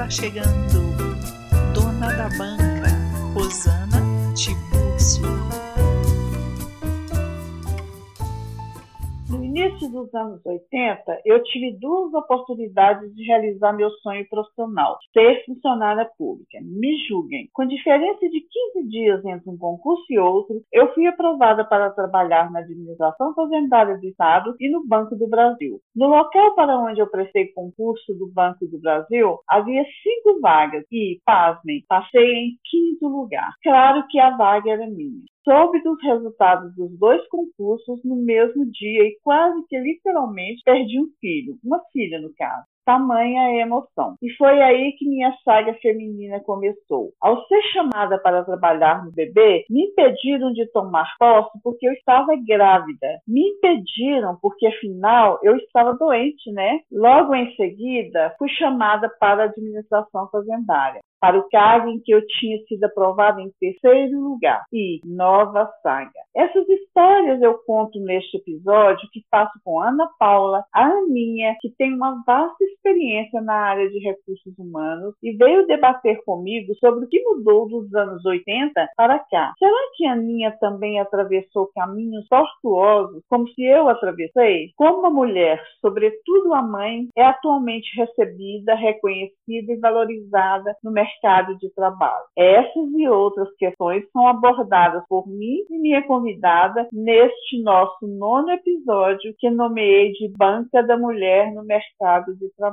está chegando, dona da banca, Rosana início dos anos 80, eu tive duas oportunidades de realizar meu sonho profissional, ser funcionária pública. Me julguem. Com diferença de 15 dias entre um concurso e outro, eu fui aprovada para trabalhar na administração fazendária do Estado e no Banco do Brasil. No local para onde eu prestei concurso do Banco do Brasil, havia cinco vagas e, pasmem, passei em quinto lugar. Claro que a vaga era minha. Soube dos resultados dos dois concursos no mesmo dia e quase que literalmente perdi um filho, uma filha no caso. Tamanha emoção. E foi aí que minha saga feminina começou. Ao ser chamada para trabalhar no bebê, me impediram de tomar posse porque eu estava grávida. Me impediram porque, afinal, eu estava doente, né? Logo em seguida, fui chamada para a administração fazendária para o cargo em que eu tinha sido aprovada em terceiro lugar. E nova saga. Essas histórias eu conto neste episódio que faço com Ana Paula, a Aninha, que tem uma vasta experiência na área de recursos humanos e veio debater comigo sobre o que mudou dos anos 80 para cá. Será que a Aninha também atravessou caminhos tortuosos como se eu atravessei? Como a mulher, sobretudo a mãe, é atualmente recebida, reconhecida e valorizada no mercado de trabalho. Essas e outras questões são abordadas por mim e minha convidada neste nosso nono episódio que nomeei de Banca da Mulher no Mercado de Trabalho.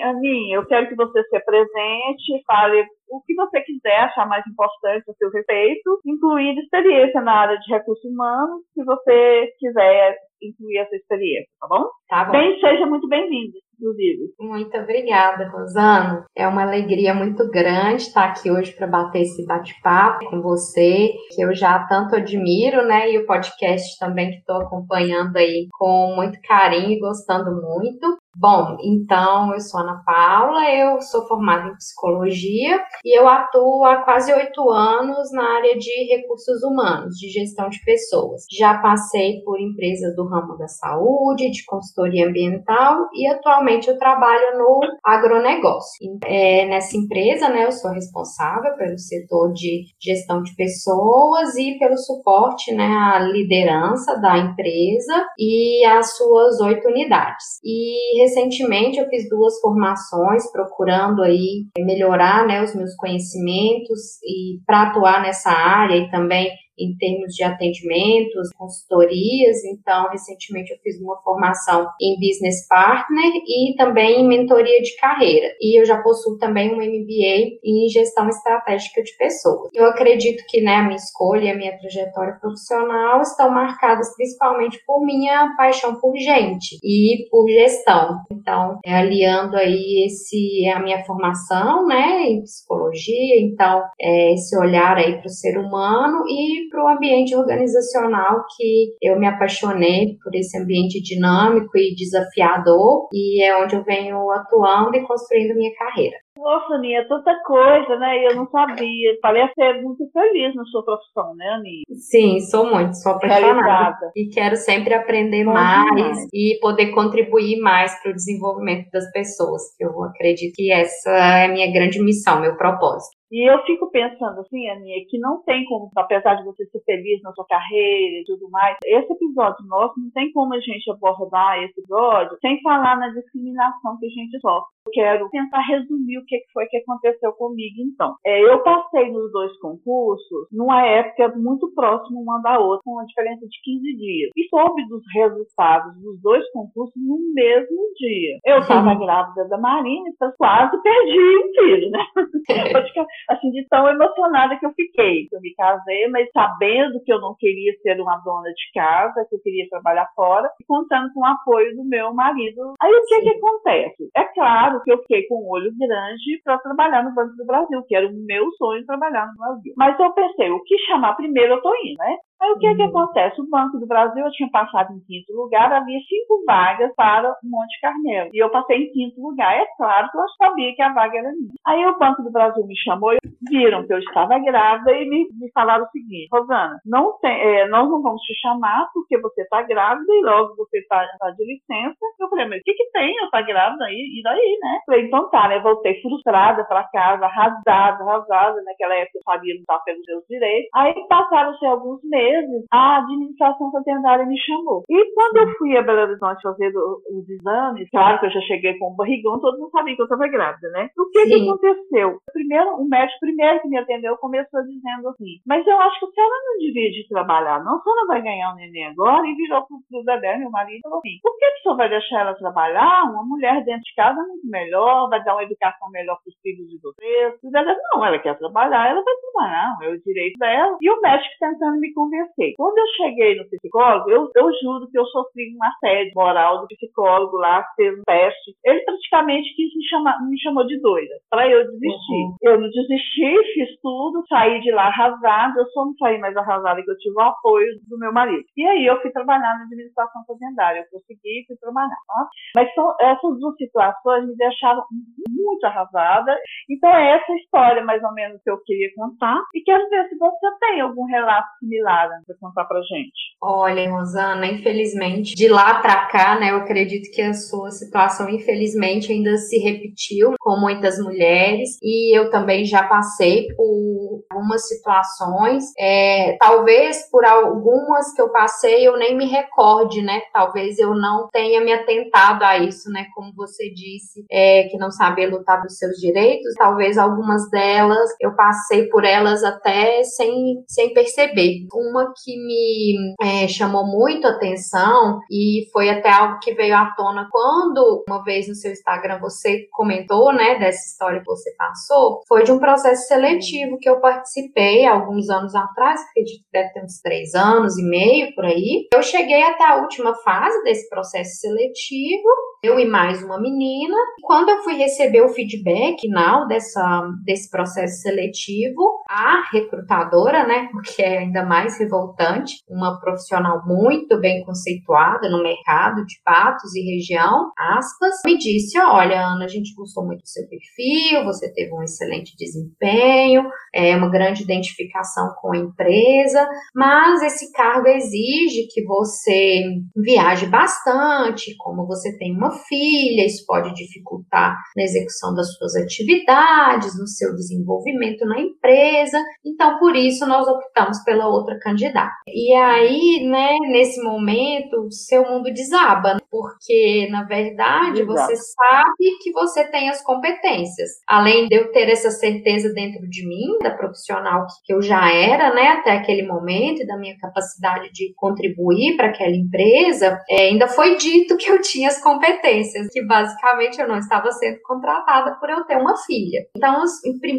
Aninha, eu quero que você se apresente, fale o que você quiser achar mais importante a seu respeito, incluindo experiência na área de recursos humanos, se você quiser incluir essa experiência, tá bom? Tá bom. Bem, seja muito bem-vinda, inclusive. Muito obrigada, Rosano. É uma alegria muito grande estar aqui hoje para bater esse bate-papo com você, que eu já tanto admiro, né? E o podcast também que estou acompanhando aí com muito carinho e gostando muito. Bom, então eu sou Ana Paula, eu sou formada em psicologia e eu atuo há quase oito anos na área de recursos humanos, de gestão de pessoas. Já passei por empresas do ramo da saúde, de consultoria ambiental e atualmente eu trabalho no agronegócio. É, nessa empresa, né, eu sou responsável pelo setor de gestão de pessoas e pelo suporte, né, à liderança da empresa e às suas oito unidades. E recentemente eu fiz duas formações procurando aí melhorar né, os meus conhecimentos e para atuar nessa área e também em termos de atendimentos, consultorias. Então, recentemente eu fiz uma formação em Business Partner e também em mentoria de carreira. E eu já possuo também um MBA em gestão estratégica de pessoas. Eu acredito que né, a minha escolha a minha trajetória profissional estão marcadas principalmente por minha paixão por gente e por gestão. Então, é, aliando aí esse a minha formação, né, em psicologia, então é, esse olhar aí para o ser humano e para o ambiente organizacional que eu me apaixonei por esse ambiente dinâmico e desafiador e é onde eu venho atuando e construindo minha carreira. Nossa, Aninha, é tanta coisa, né? Eu não sabia. Parece ser muito feliz na sua profissão, né, Aninha? Sim, sou muito, sou apaixonada. Realizada. E quero sempre aprender mais, mais e poder contribuir mais para o desenvolvimento das pessoas. Eu acredito que essa é a minha grande missão, meu propósito. E eu fico pensando assim, Aninha, que não tem como, apesar de você ser feliz na sua carreira e tudo mais, esse episódio nosso não tem como a gente abordar esse episódio sem falar na discriminação que a gente sofre. Eu quero tentar resumir o que foi que aconteceu comigo, então. É, eu passei nos dois concursos numa época muito próxima uma da outra, com uma diferença de 15 dias. E soube dos resultados dos dois concursos no mesmo dia. Eu estava grávida da Marina, então quase perdi um filho, né? assim, de tão emocionada que eu fiquei. Eu me casei, mas sabendo que eu não queria ser uma dona de casa, que eu queria trabalhar fora, e contando com o apoio do meu marido. Aí o que que acontece? É claro que eu fiquei com um olho grande para trabalhar no Banco do Brasil, que era o meu sonho trabalhar no Brasil. Mas eu pensei, o que chamar primeiro eu tô indo, né? Aí o que, uhum. que acontece? O Banco do Brasil, eu tinha passado em quinto lugar, havia cinco vagas para Monte Carmelo. E eu passei em quinto lugar. É claro que eu sabia que a vaga era minha. Aí o Banco do Brasil me chamou, viram que eu estava grávida e me, me falaram o seguinte: Rosana, não tem, é, nós não vamos te chamar porque você está grávida e logo você está tá de licença. Eu falei, mas o que, que tem? Eu estou tá grávida aí? E daí, né? Falei, então tá, né? Voltei frustrada para casa, arrasada, arrasada. Naquela época eu sabia não estava pelos meus direitos. Aí passaram-se alguns meses meses, a administração fazendária me chamou. E quando eu fui a Belo Horizonte fazer os exames, claro que eu já cheguei com um barrigão, todo mundo sabia que eu estava grávida, né? O que, que aconteceu? Primeiro, o médico primeiro que me atendeu começou dizendo assim, mas eu acho que a senhora não divide de trabalhar, não, a senhora vai ganhar um neném agora, e virou pro, pro Dedé, meu marido, e falou assim, por que a senhora vai deixar ela trabalhar? Uma mulher dentro de casa é muito melhor, vai dar uma educação melhor para os filhos de vocês. O Dedé, não, ela quer trabalhar, ela vai trabalhar, é o direito dela. E o médico tentando me convencer conversei. Quando eu cheguei no psicólogo, eu, eu juro que eu sofri um assédio moral do psicólogo lá, fez um teste. Ele praticamente quis me chamar, me chamou de doida, para eu desistir. Uhum. Eu não desisti, fiz tudo, saí de lá arrasada. Eu só não saí mais arrasada que eu tive o apoio do meu marido. E aí eu fui trabalhar na administração fazendária. Eu consegui fui trabalhar. Tá? Mas são, essas duas situações me deixaram muito arrasada. Então é essa história mais ou menos que eu queria contar. E quero ver se você tem algum relato similar Rosana, para contar para gente? Olha, Rosana, infelizmente, de lá para cá, né, eu acredito que a sua situação, infelizmente, ainda se repetiu com muitas mulheres e eu também já passei por algumas situações, é, talvez por algumas que eu passei eu nem me recorde, né, talvez eu não tenha me atentado a isso, né, como você disse, é, que não sabia lutar pelos seus direitos, talvez algumas delas eu passei por elas até sem, sem perceber. Uma que me é, chamou muito atenção e foi até algo que veio à tona quando uma vez no seu Instagram você comentou, né, dessa história que você passou, foi de um processo seletivo que eu participei alguns anos atrás, acredito que deve ter uns três anos e meio por aí. Eu cheguei até a última fase desse processo seletivo eu e mais uma menina. Quando eu fui receber o feedback final dessa, desse processo seletivo, a recrutadora, né, o que é ainda mais revoltante, uma profissional muito bem conceituada no mercado de Patos e região, aspas, me disse, olha, Ana, a gente gostou muito do seu perfil, você teve um excelente desempenho, é uma grande identificação com a empresa, mas esse cargo exige que você viaje bastante, como você tem uma filha, isso pode dificultar na execução das suas atividades, no seu desenvolvimento na empresa. Então, por isso, nós optamos pela outra candidata. E aí, né, nesse momento, seu mundo desaba, né? porque, na verdade, Exato. você sabe que você tem as competências. Além de eu ter essa certeza dentro de mim, da profissional que eu já era, né, até aquele momento, e da minha capacidade de contribuir para aquela empresa, é, ainda foi dito que eu tinha as competências que basicamente eu não estava sendo contratada por eu ter uma filha. Então,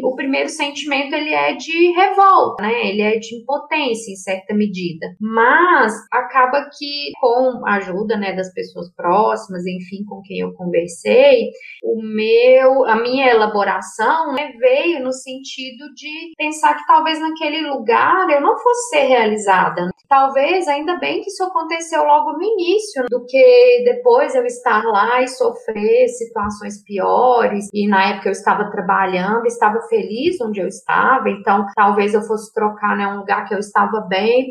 o primeiro sentimento ele é de revolta, né? Ele é de impotência certa medida. Mas acaba que com a ajuda, né, das pessoas próximas, enfim, com quem eu conversei, o meu, a minha elaboração, né, veio no sentido de pensar que talvez naquele lugar eu não fosse ser realizada. Talvez ainda bem que isso aconteceu logo no início, do que depois eu estar lá e sofrer situações piores. E na época eu estava trabalhando, estava feliz onde eu estava, então talvez eu fosse trocar né, um lugar que eu estava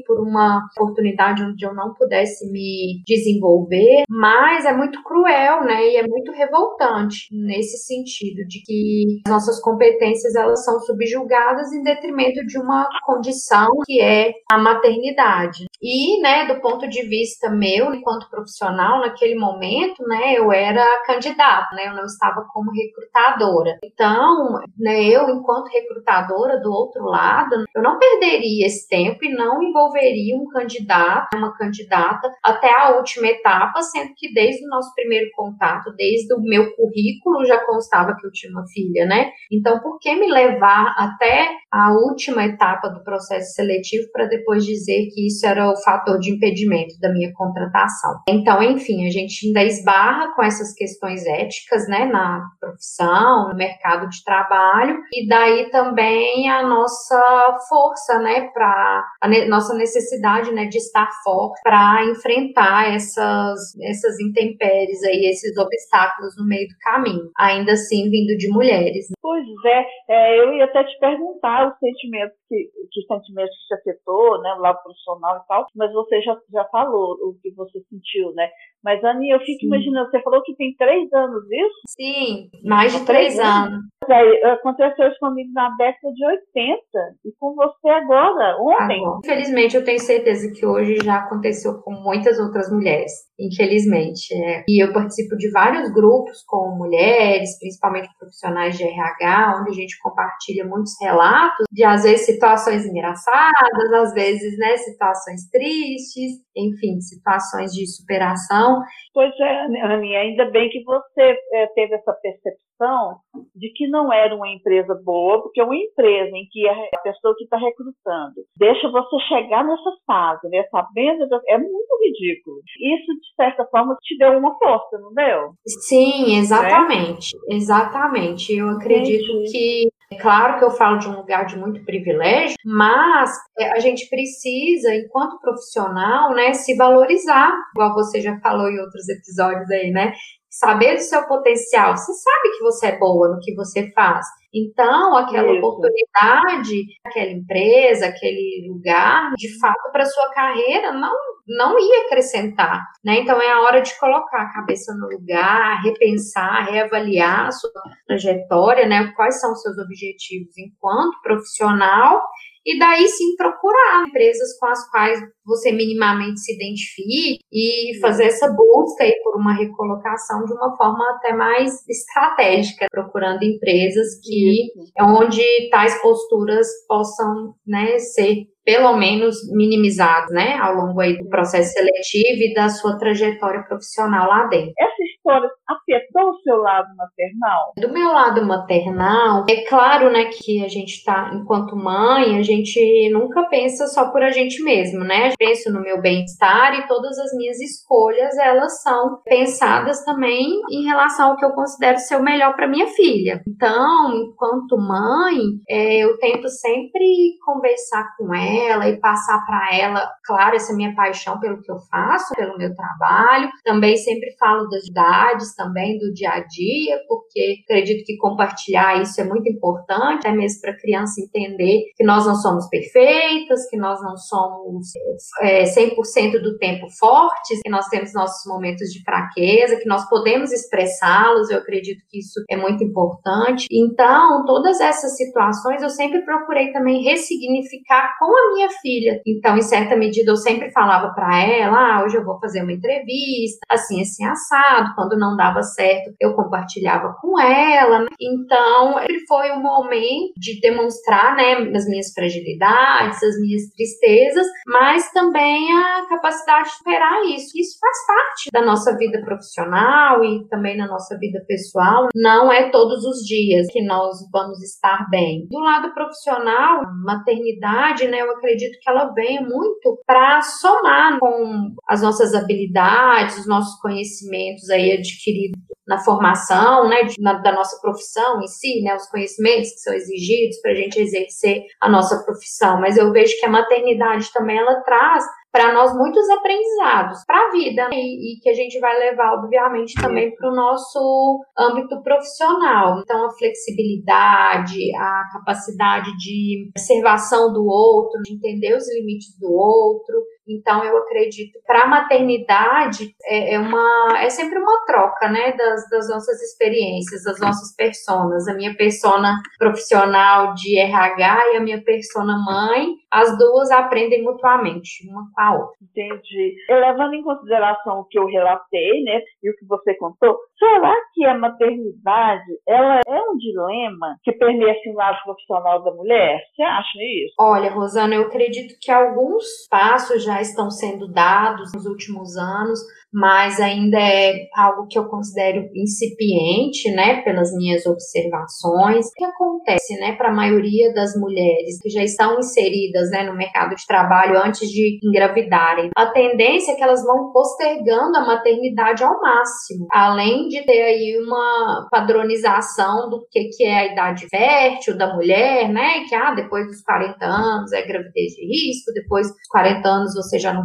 por uma oportunidade onde eu não pudesse me desenvolver. Mas é muito cruel, né? E é muito revoltante nesse sentido de que as nossas competências elas são subjugadas em detrimento de uma condição que é a maternidade. E, né, do ponto de vista meu, enquanto profissional, naquele momento, né, eu era candidata, né? Eu não estava como recrutadora. Então, né, eu, enquanto recrutadora do outro lado, eu não perderia esse tempo e não não envolveria um candidato, uma candidata, até a última etapa, sendo que desde o nosso primeiro contato, desde o meu currículo, já constava que eu tinha uma filha, né? Então, por que me levar até a última etapa do processo seletivo para depois dizer que isso era o fator de impedimento da minha contratação? Então, enfim, a gente ainda esbarra com essas questões éticas, né, na profissão, no mercado de trabalho, e daí também a nossa força, né, para a nossa necessidade, né, de estar forte para enfrentar essas essas intempéries aí, esses obstáculos no meio do caminho, ainda assim vindo de mulheres. Né? Pois é, é, eu ia até te perguntar os sentimentos que, que sentimentos que te afetou, né, o lado profissional e tal, mas você já, já falou o que você sentiu, né? Mas, Aninha, eu fico Sim. imaginando, você falou que tem três anos isso? Sim, mais de três, três anos. anos. Aí, aconteceu isso comigo na década de 80 e com você agora, ontem. Agora. Infelizmente, eu tenho certeza que hoje já aconteceu com muitas outras mulheres, infelizmente. É. E eu participo de vários grupos com mulheres, principalmente profissionais de RH, onde a gente compartilha muitos relatos de, às vezes, situações engraçadas, às vezes, né, situações tristes, enfim, situações de superação. Pois é, Aninha, ainda bem que você é, teve essa percepção de que não era uma empresa boa, porque uma empresa em que a pessoa que está recrutando deixa você chegar nessa fase, né, sabendo, é muito ridículo. Isso, de certa forma, te deu uma força, não deu? Sim, exatamente. É? Exatamente. Eu acredito Entendi. que é claro que eu falo de um lugar de muito privilégio, mas é, a gente precisa, enquanto profissional, né, se valorizar, igual você já falou em outros episódios aí, né? Saber do seu potencial. Você sabe que você é boa no que você faz. Então, aquela Isso. oportunidade, aquela empresa, aquele lugar, de fato, para sua carreira, não, não ia acrescentar. Né? Então, é a hora de colocar a cabeça no lugar, repensar, reavaliar a sua trajetória, né? quais são os seus objetivos enquanto profissional e daí sim procurar empresas com as quais você minimamente se identifique e fazer essa busca aí por uma recolocação de uma forma até mais estratégica, procurando empresas que é onde tais posturas possam né, ser pelo menos minimizadas, né, ao longo aí do processo seletivo e da sua trajetória profissional lá dentro. Essa história afetou o seu lado maternal? Do meu lado maternal, é claro, né, que a gente tá, enquanto mãe, a gente nunca pensa só por a gente mesmo, né? Eu penso no meu bem-estar e todas as minhas escolhas, elas são pensadas também em relação ao que eu considero ser o melhor para minha filha. Então, enquanto mãe, é, eu tento sempre conversar com ela e passar para ela, claro, essa minha paixão pelo que eu faço, pelo meu trabalho. Também sempre falo das idades também do dia a dia, porque acredito que compartilhar isso é muito importante, até mesmo para a criança entender que nós não somos perfeitas, que nós não somos é, 100% do tempo fortes, que nós temos nossos momentos de fraqueza, que nós podemos expressá-los, eu acredito que isso é muito importante. Então, todas essas situações eu sempre procurei também ressignificar com a minha filha. Então, em certa medida, eu sempre falava para ela: ah, hoje eu vou fazer uma entrevista, assim, assim, assado, quando não dava certo, eu compartilhava com ela. Então, ele foi um momento de demonstrar, né, as minhas fragilidades, as minhas tristezas, mas também a capacidade de superar isso. Isso faz parte da nossa vida profissional e também na nossa vida pessoal. Não é todos os dias que nós vamos estar bem. Do lado profissional, maternidade, né, eu acredito que ela vem muito para somar com as nossas habilidades, os nossos conhecimentos aí na formação, né, de, na, da nossa profissão em si, né, os conhecimentos que são exigidos para a gente exercer a nossa profissão. Mas eu vejo que a maternidade também ela traz para nós muitos aprendizados para a vida né, e, e, que a gente vai levar, obviamente, também para o nosso âmbito profissional. Então, a flexibilidade, a capacidade de observação do outro, de entender os limites do outro Então, eu acredito para a maternidade é, é, uma é sempre uma troca, né, das, das nossas experiências, das nossas personas. A minha persona profissional de RH e a minha persona mãe, as duas aprendem mutuamente, uma com a outra. Entendi. Levando em consideração o que eu relatei, né, e o que você contou, será que a maternidade ela é um dilema que permeia assim, o lado profissional da mulher? Você acha isso? Olha, Rosana, eu acredito que alguns passos já estão sendo dados nos últimos anos, mas ainda é algo que eu considero incipiente, né, pelas minhas observações. O que acontece, né, para a maioria das mulheres que já estão inseridas, né, no mercado de trabalho antes de engravidarem? A tendência é que elas vão postergando a maternidade ao máximo, além de ter aí uma padronização do que, que é a idade fértil da mulher, né, que ah, depois dos 40 anos é gravidez de risco, depois dos 40 anos você já não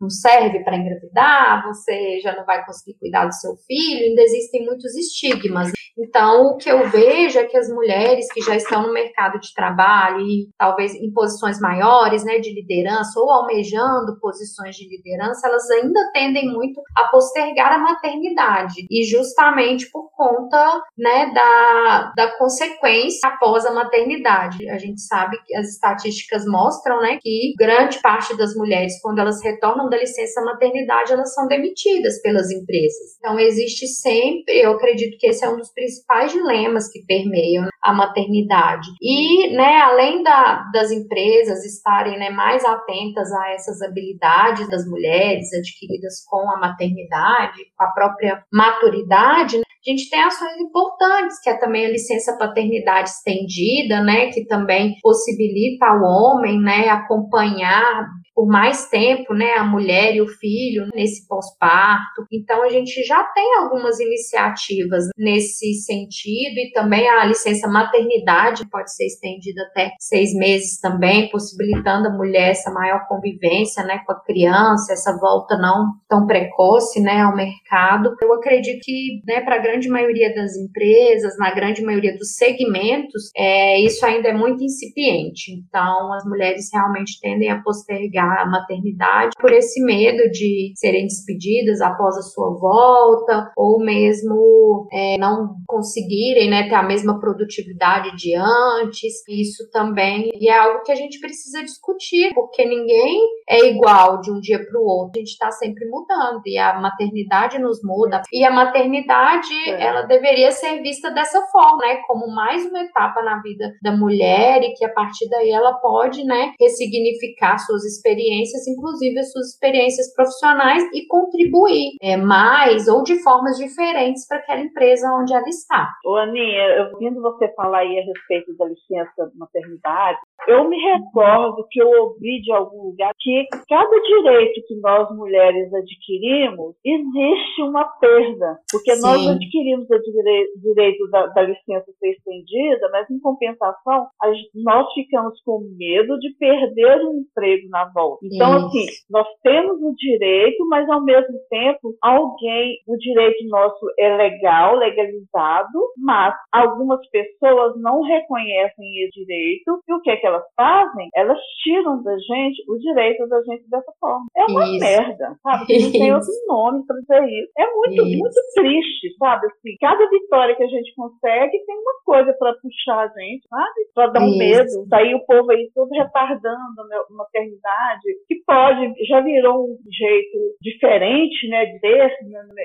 não serve para engravidar, você já não vai conseguir cuidar do seu filho, ainda existem muitos estigmas. Então, o que eu vejo é que as mulheres que já estão no mercado de trabalho e talvez em posições maiores, né, de liderança ou almejando posições de liderança, elas ainda tendem muito a postergar a maternidade e justamente por conta, né, da, da consequência após a maternidade. A gente sabe que as estatísticas mostram, né, que grande parte das mulheres quando elas retornam da licença maternidade, elas são demitidas pelas empresas. Então, existe sempre, eu acredito que esse é um dos principais dilemas que permeiam a maternidade. E, né, além da, das empresas estarem né, mais atentas a essas habilidades das mulheres adquiridas com a maternidade, com a própria maturidade, a gente tem ações importantes, que é também a licença paternidade estendida, né, que também possibilita ao homem, né, acompanhar por mais tempo, né, a mulher e o filho nesse pós-parto. Então a gente já tem algumas iniciativas nesse sentido e também a licença maternidade pode ser estendida até seis meses também, possibilitando a mulher essa maior convivência, né, com a criança, essa volta não tão precoce, né, ao mercado. Eu acredito que, né, para a grande maioria das empresas, na grande maioria dos segmentos, é, isso ainda é muito incipiente. Então as mulheres realmente tendem a postergar a maternidade por esse medo de serem despedidas após a sua volta ou mesmo é, não conseguirem né, ter a mesma produtividade de antes. Isso também e é algo que a gente precisa discutir, porque ninguém é igual de um dia para o outro. A gente está sempre mudando e a maternidade nos muda. E a maternidade, é. ela deveria ser vista dessa forma, né, como mais uma etapa na vida da mulher e que a partir daí ela pode, né, ressignificar suas experiências experiências, inclusive as suas experiências profissionais, e contribuir é, mais ou de formas diferentes para aquela empresa onde ela está. Ô, Aninha, eu ouvindo você falar aí a respeito da licença de maternidade, eu me recordo que eu ouvi de algum lugar que cada direito que nós mulheres adquirimos, existe uma perda. Porque Sim. nós adquirimos o direito da, da, licença ser estendida, mas em compensação, nós ficamos com medo de perder o emprego na volta. Então, Isso. assim, nós temos o direito, mas ao mesmo tempo, alguém, o direito nosso é legal, legalizado, mas algumas pessoas não reconhecem esse direito. E o que é que elas fazem? Elas tiram da gente o direito da gente dessa forma. É uma isso. merda, sabe? Não tem outro nome para dizer isso. É muito, isso. muito triste, sabe? Assim, cada vitória que a gente consegue tem uma coisa para puxar a gente, sabe? Para dar um isso. medo. Daí o povo aí todo retardando a maternidade, que pode, já virou um jeito diferente, né? Desse.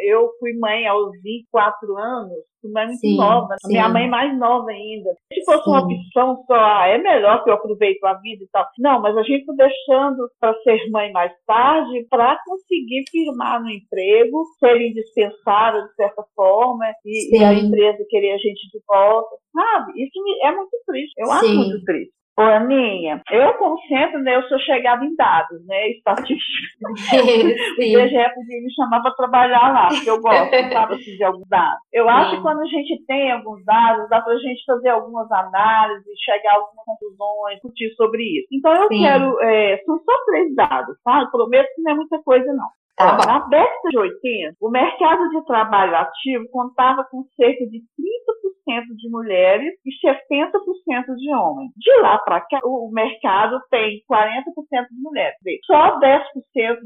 Eu fui mãe aos 24 anos, fui mãe muito sim, nova, sim. minha mãe mais nova ainda. Se fosse sim. uma opção só, ah, é melhor que eu aproveito a vida e tal. Não, mas a gente foi deixando para ser mãe mais tarde para conseguir firmar no emprego, ser indispensável de certa forma e, e, a empresa querer a gente de volta, sabe? Isso é muito triste. Eu acho muito triste. Ô, Aninha, eu, sempre, né, eu sou chegada em dados, né, estatística. o IBGE podia me chamar para trabalhar lá, porque eu gosto, sabe, assim, de alguns dados. Eu acho Sim. que quando a gente tem alguns dados, dá para a gente fazer algumas análises, chegar a algumas conclusões, discutir sobre isso. Então, eu Sim. quero, é, são só três dados, tá? prometo que não é muita coisa, não. Tá na década de 80, o mercado de trabalho ativo contava com cerca de 30% de mulheres e 60% de homens. De lá para cá, o mercado tem 40% de mulheres. Só 10%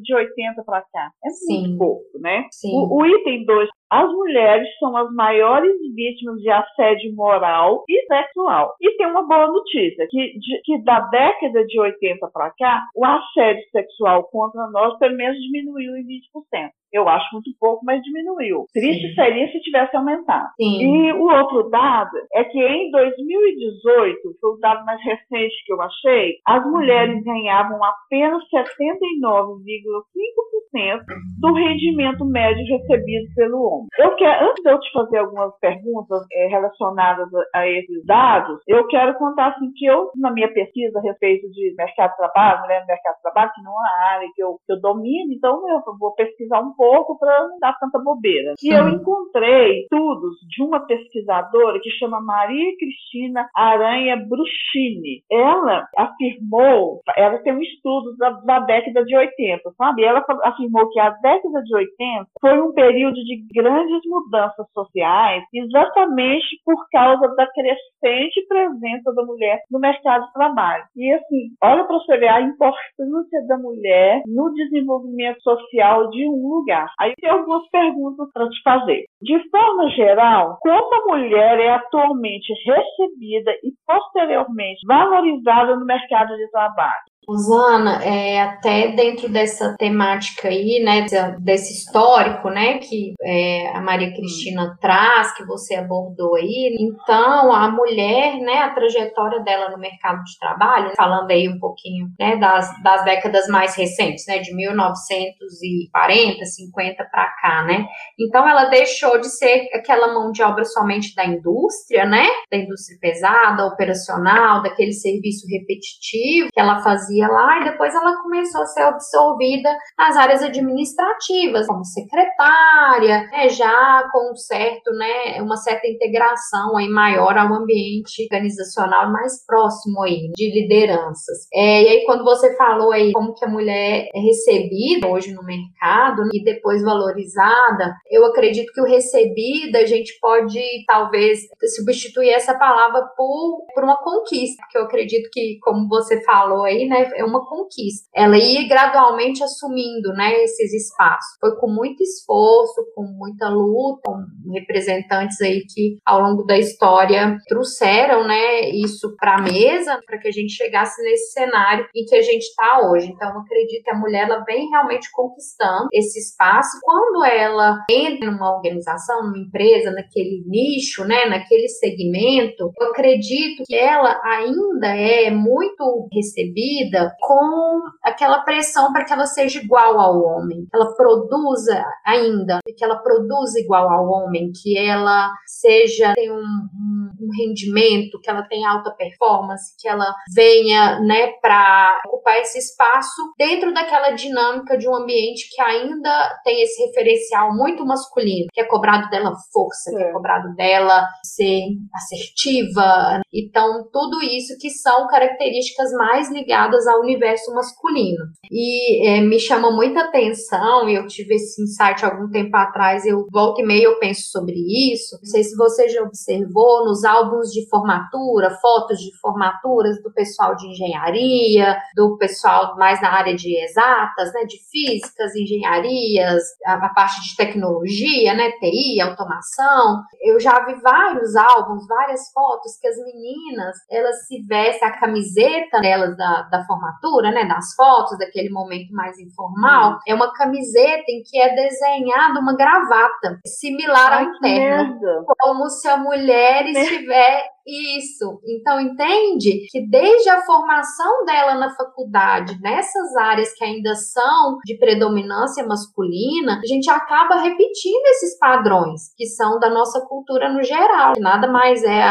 de 80 para cá. É Sim. muito pouco, né? O, o, item 2 as mulheres são as maiores vítimas de assédio moral e sexual. E tem uma boa notícia, que, de, que da década de 80 para cá, o assédio sexual contra nós pelo menos diminuiu em 20%. Eu acho muito pouco, mas diminuiu. Triste Sim. seria se tivesse aumentado. Sim. E o outro dado é que em 2018, foi o dado mais recente que eu achei, as mulheres ganhavam apenas 79,5% do rendimento médio recebido pelo homem. Eu quero, antes de eu te fazer algumas perguntas é, relacionadas a, a, esses dados, eu quero contar assim que eu, na minha pesquisa a respeito de mercado de trabalho, mulher no mercado de trabalho, que não é uma área que eu, que eu domino, então eu vou pesquisar um pouco para não dar tanta bobeira. E eu encontrei estudos de uma pesquisadora que chama Maria Cristina Aranha Bruchini. Ela afirmou, ela tem um estudo da, da década de 80, sabe? Ela afirmou que a década de 80 foi um período de grandes mudanças sociais, exatamente por causa da crescente presença da mulher no mercado de trabalho. E assim, olha para você ver a importância da mulher no desenvolvimento social de um lugar. Aí tem algumas perguntas para te fazer. De forma geral, como a mulher é atualmente recebida e posteriormente valorizada no mercado de trabalho? Rosana, é, até dentro dessa temática aí, né, desse histórico, né, que é, a Maria Cristina traz, que você abordou aí, então a mulher, né, a trajetória dela no mercado de trabalho, falando aí um pouquinho, né, das, das décadas mais recentes, né, de 1940, 50 para cá, né, então ela deixou de ser aquela mão de obra somente da indústria, né, da indústria pesada, operacional, daquele serviço repetitivo que ela fazia fazia lá e depois ela começou a ser absorvida nas áreas administrativas, como secretária, né, já com um certo, né, uma certa integração aí maior ao ambiente organizacional mais próximo aí de lideranças. É, e aí quando você falou aí como que a mulher é recebida hoje no mercado e depois valorizada, eu acredito que o recebida a gente pode talvez substituir essa palavra por, por uma conquista, que eu acredito que como você falou aí, né, é uma conquista. Ela ia gradualmente assumindo, né, esses espaços. Foi com muito esforço, com muita luta, com representantes aí que ao longo da história trouxeram, né, isso para a mesa para que a gente chegasse nesse cenário em que a gente está hoje. Então, eu acredito que a mulher ela vem realmente conquistando esse espaço. Quando ela entra numa organização, numa empresa, naquele nicho, né, naquele segmento, eu acredito que ela ainda é muito recebida com aquela pressão para que ela seja igual ao homem, ela produza ainda, que ela produza igual ao homem, que ela seja tenha um, um, um rendimento, que ela tenha alta performance, que ela venha, né, para ocupar esse espaço dentro daquela dinâmica de um ambiente que ainda tem esse referencial muito masculino, que é cobrado dela força, é. que é cobrado dela ser assertiva. Então, tudo isso que são características mais ligadas ao universo masculino. E é, me chama muita atenção, eu tive esse insight algum tempo atrás, eu volto e meio eu penso sobre isso. Não sei se você já observou nos álbuns de formatura, fotos de formaturas do pessoal de engenharia, do pessoal mais na área de exatas, né, de físicas, engenharias, a, a parte de tecnologia, né, TI, automação. Eu já vi vários álbuns, várias fotos que as meninas, elas se vestem a camiseta delas da, da formatura né, das fotos, daquele momento mais informal, hum. é uma camiseta em que é desenhada uma gravata, similar Ai, ao terno, como se a mulher estiver isso. Então, entende que desde a formação dela na faculdade, nessas áreas que ainda são de predominância masculina, a gente acaba repetindo esses padrões que são da nossa cultura no geral. Nada mais é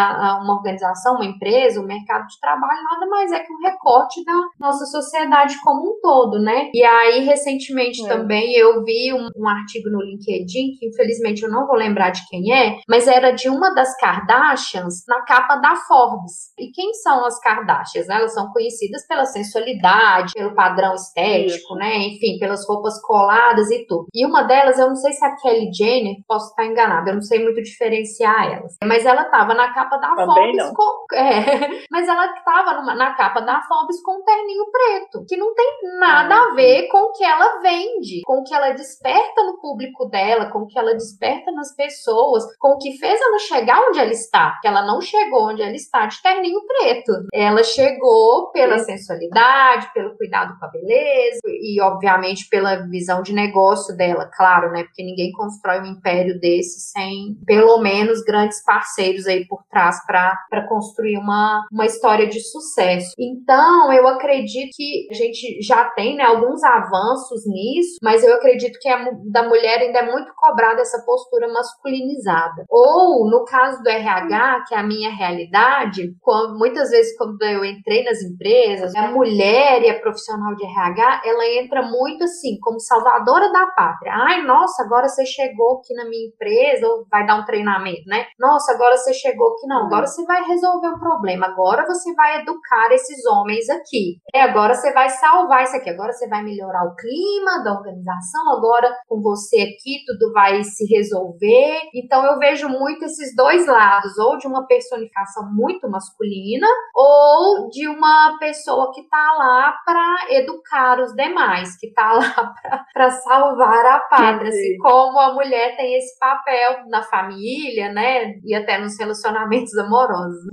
uma organização, uma empresa, um mercado de trabalho, nada mais é que um recorte da nossa sociedade como um todo, né? E aí, recentemente é. também, eu vi um, um artigo no LinkedIn, que infelizmente eu não vou lembrar de quem é, mas era de uma das Kardashians, na capa capa da Forbes. E quem são as Kardashians? Né? Elas são conhecidas pela sensualidade, pelo padrão estético, Isso. né? Enfim, pelas roupas coladas e tudo. E uma delas, eu não sei se é a Kelly Jenner, posso estar enganada, eu não sei muito diferenciar elas. Mas ela estava na capa da Também Forbes com. É, mas ela estava na capa da Forbes com um terninho preto, que não tem nada a ver com o que ela vende, com o que ela desperta no público dela, com o que ela desperta nas pessoas, com o que fez ela chegar onde ela está. Porque ela não chegou onde ela está de terninho preto. Ela chegou pela sensualidade, pelo cuidado com a beleza e, obviamente, pela visão de negócio dela, claro, né? Porque ninguém constrói um império desse sem, pelo menos, grandes parceiros aí por trás para construir uma, uma história de sucesso. Então, eu acredito que a gente já tem né, alguns avanços nisso, mas eu acredito que a, da mulher ainda é muito cobrada essa postura masculinizada. Ou, no caso do RH, que é a minha realidade, quando, muitas vezes quando eu entrei nas empresas, a mulher e a profissional de RH, ela entra muito assim, como salvadora da pátria. Ai, nossa, agora você chegou aqui na minha empresa, ou vai dar um treinamento, né? Nossa, agora você chegou aqui, não, agora você vai resolver um problema, agora você vai educar esses homens aqui. E agora você vai salvar isso aqui, agora você vai melhorar o clima da organização, agora com você aqui tudo vai se resolver. Então eu vejo muito esses dois lados, ou de uma personificação muito masculina, ou de uma pessoa que tá lá para educar os demais, que tá lá para salvar a pátria, assim como a mulher tem esse papel na família, né, e até nos relacionamentos amorosos,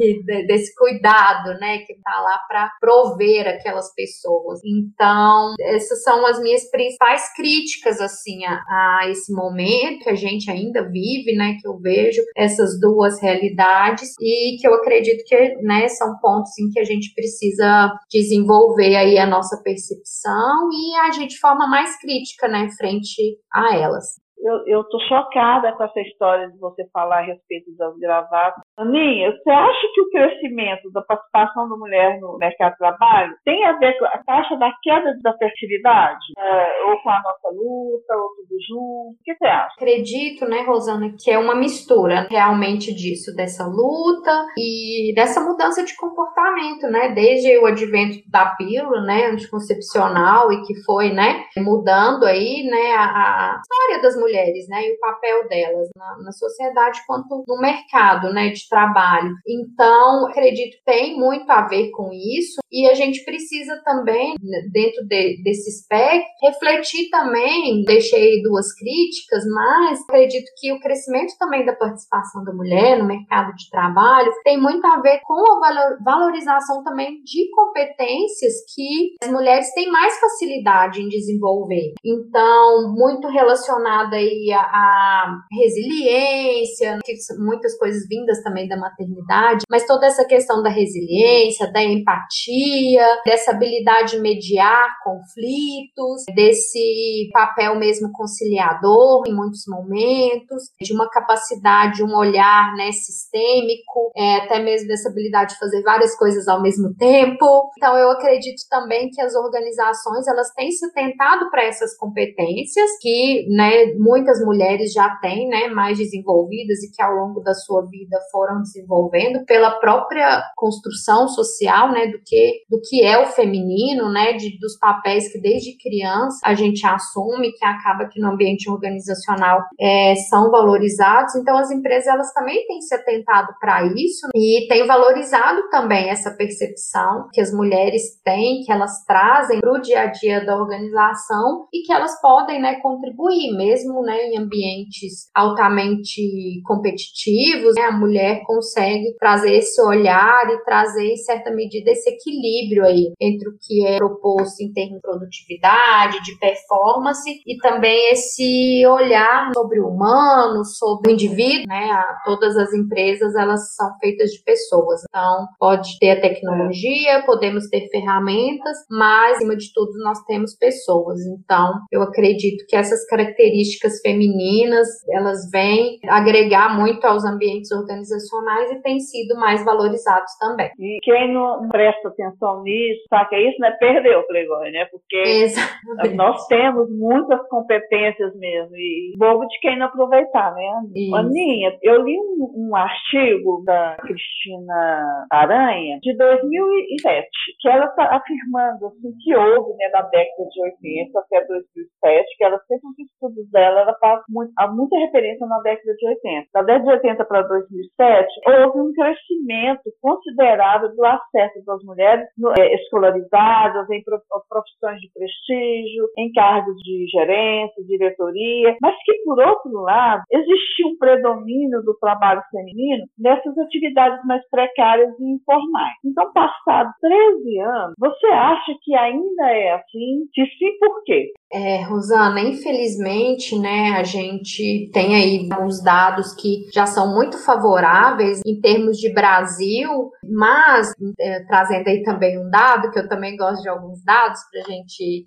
desse cuidado, né, que tá lá para prover aquelas pessoas. Então, essas são as minhas principais críticas assim a, a esse momento que a gente ainda vive, né, que eu vejo essas duas realidades e que eu acredito que, né, são pontos em que a gente precisa desenvolver aí a nossa percepção e agir de forma mais crítica, né, frente a elas eu estou chocada com essa história de você falar a respeito das gravatas. Aninha, você acha que o crescimento da participação da mulher no mercado de trabalho tem a ver com a taxa da queda da fertilidade? É, ou com a nossa luta, ou tudo junto? O que você acha? Acredito, né, Rosana, que é uma mistura realmente disso, dessa luta e dessa mudança de comportamento, né? Desde o advento da pílula, né, anticoncepcional e que foi, né, mudando aí, né, a, a história das mulheres mulheres, né, e o papel delas na, na sociedade quanto no mercado, né, de trabalho. Então, acredito que tem muito a ver com isso e a gente precisa também, né, dentro de, desse espectro, refletir também, deixei duas críticas, mas acredito que o crescimento também da participação da mulher no mercado de trabalho tem muito a ver com a valorização também de competências que as mulheres têm mais facilidade em desenvolver. Então, muito relacionada aí a, a resiliência, muitas coisas vindas também da maternidade, mas toda essa questão da resiliência, da empatia, dessa habilidade de mediar conflitos, desse papel mesmo conciliador em muitos momentos, de uma capacidade, um olhar né, sistêmico, é, até mesmo dessa habilidade de fazer várias coisas ao mesmo tempo. Então eu acredito também que as organizações elas têm se tentado para essas competências que né, muitas mulheres já têm, né, mais desenvolvidas e que ao longo da sua vida foram desenvolvendo pela própria construção social, né, do que do que é o feminino, né, de, dos papéis que desde criança a gente assume, que acaba que no ambiente organizacional é, são valorizados. Então as empresas elas também têm se atentado para isso e têm valorizado também essa percepção que as mulheres têm, que elas trazem para o dia a dia da organização e que elas podem, né, contribuir mesmo né, em ambientes altamente competitivos, né, a mulher consegue trazer esse olhar e trazer, em certa medida, esse equilíbrio aí entre o que é proposto em termos de produtividade, de performance e também esse olhar sobre o humano, sobre o indivíduo, né? todas as empresas, elas são feitas de pessoas. Então, pode ter a tecnologia, podemos ter ferramentas, mas, acima de tudo, nós temos pessoas. Então, eu acredito que essas características femininas, elas vêm agregar muito aos ambientes organizacionais e têm sido mais valorizados também. E quem não presta atenção nisso, sabe que é isso, né? Perdeu o Playboy, né? Porque Exatamente. nós temos muitas competências mesmo, e bobo de quem não aproveitar, né? Isso. Aninha, eu li um, um artigo da Cristina Aranha de 2007, que ela está afirmando assim, que houve né, na década de 80 até 2007, que ela sempre os estudos dela, ela faz muito, há muita referência na década de 80. Da década de 80 para 2007, houve um crescimento considerável do acesso das mulheres no, é, escolarizadas em profissões de prestígio, em cargos de gerência, diretoria, mas que, por outro lado, existia um predomínio do trabalho feminino nessas atividades mais precárias e informais. Então, passados 13 anos, você acha que ainda é assim? Se sim, por quê? É, Rosana, infelizmente, né, a gente tem aí alguns dados que já são muito favoráveis em termos de Brasil, mas é, trazendo aí também um dado, que eu também gosto de alguns dados para a gente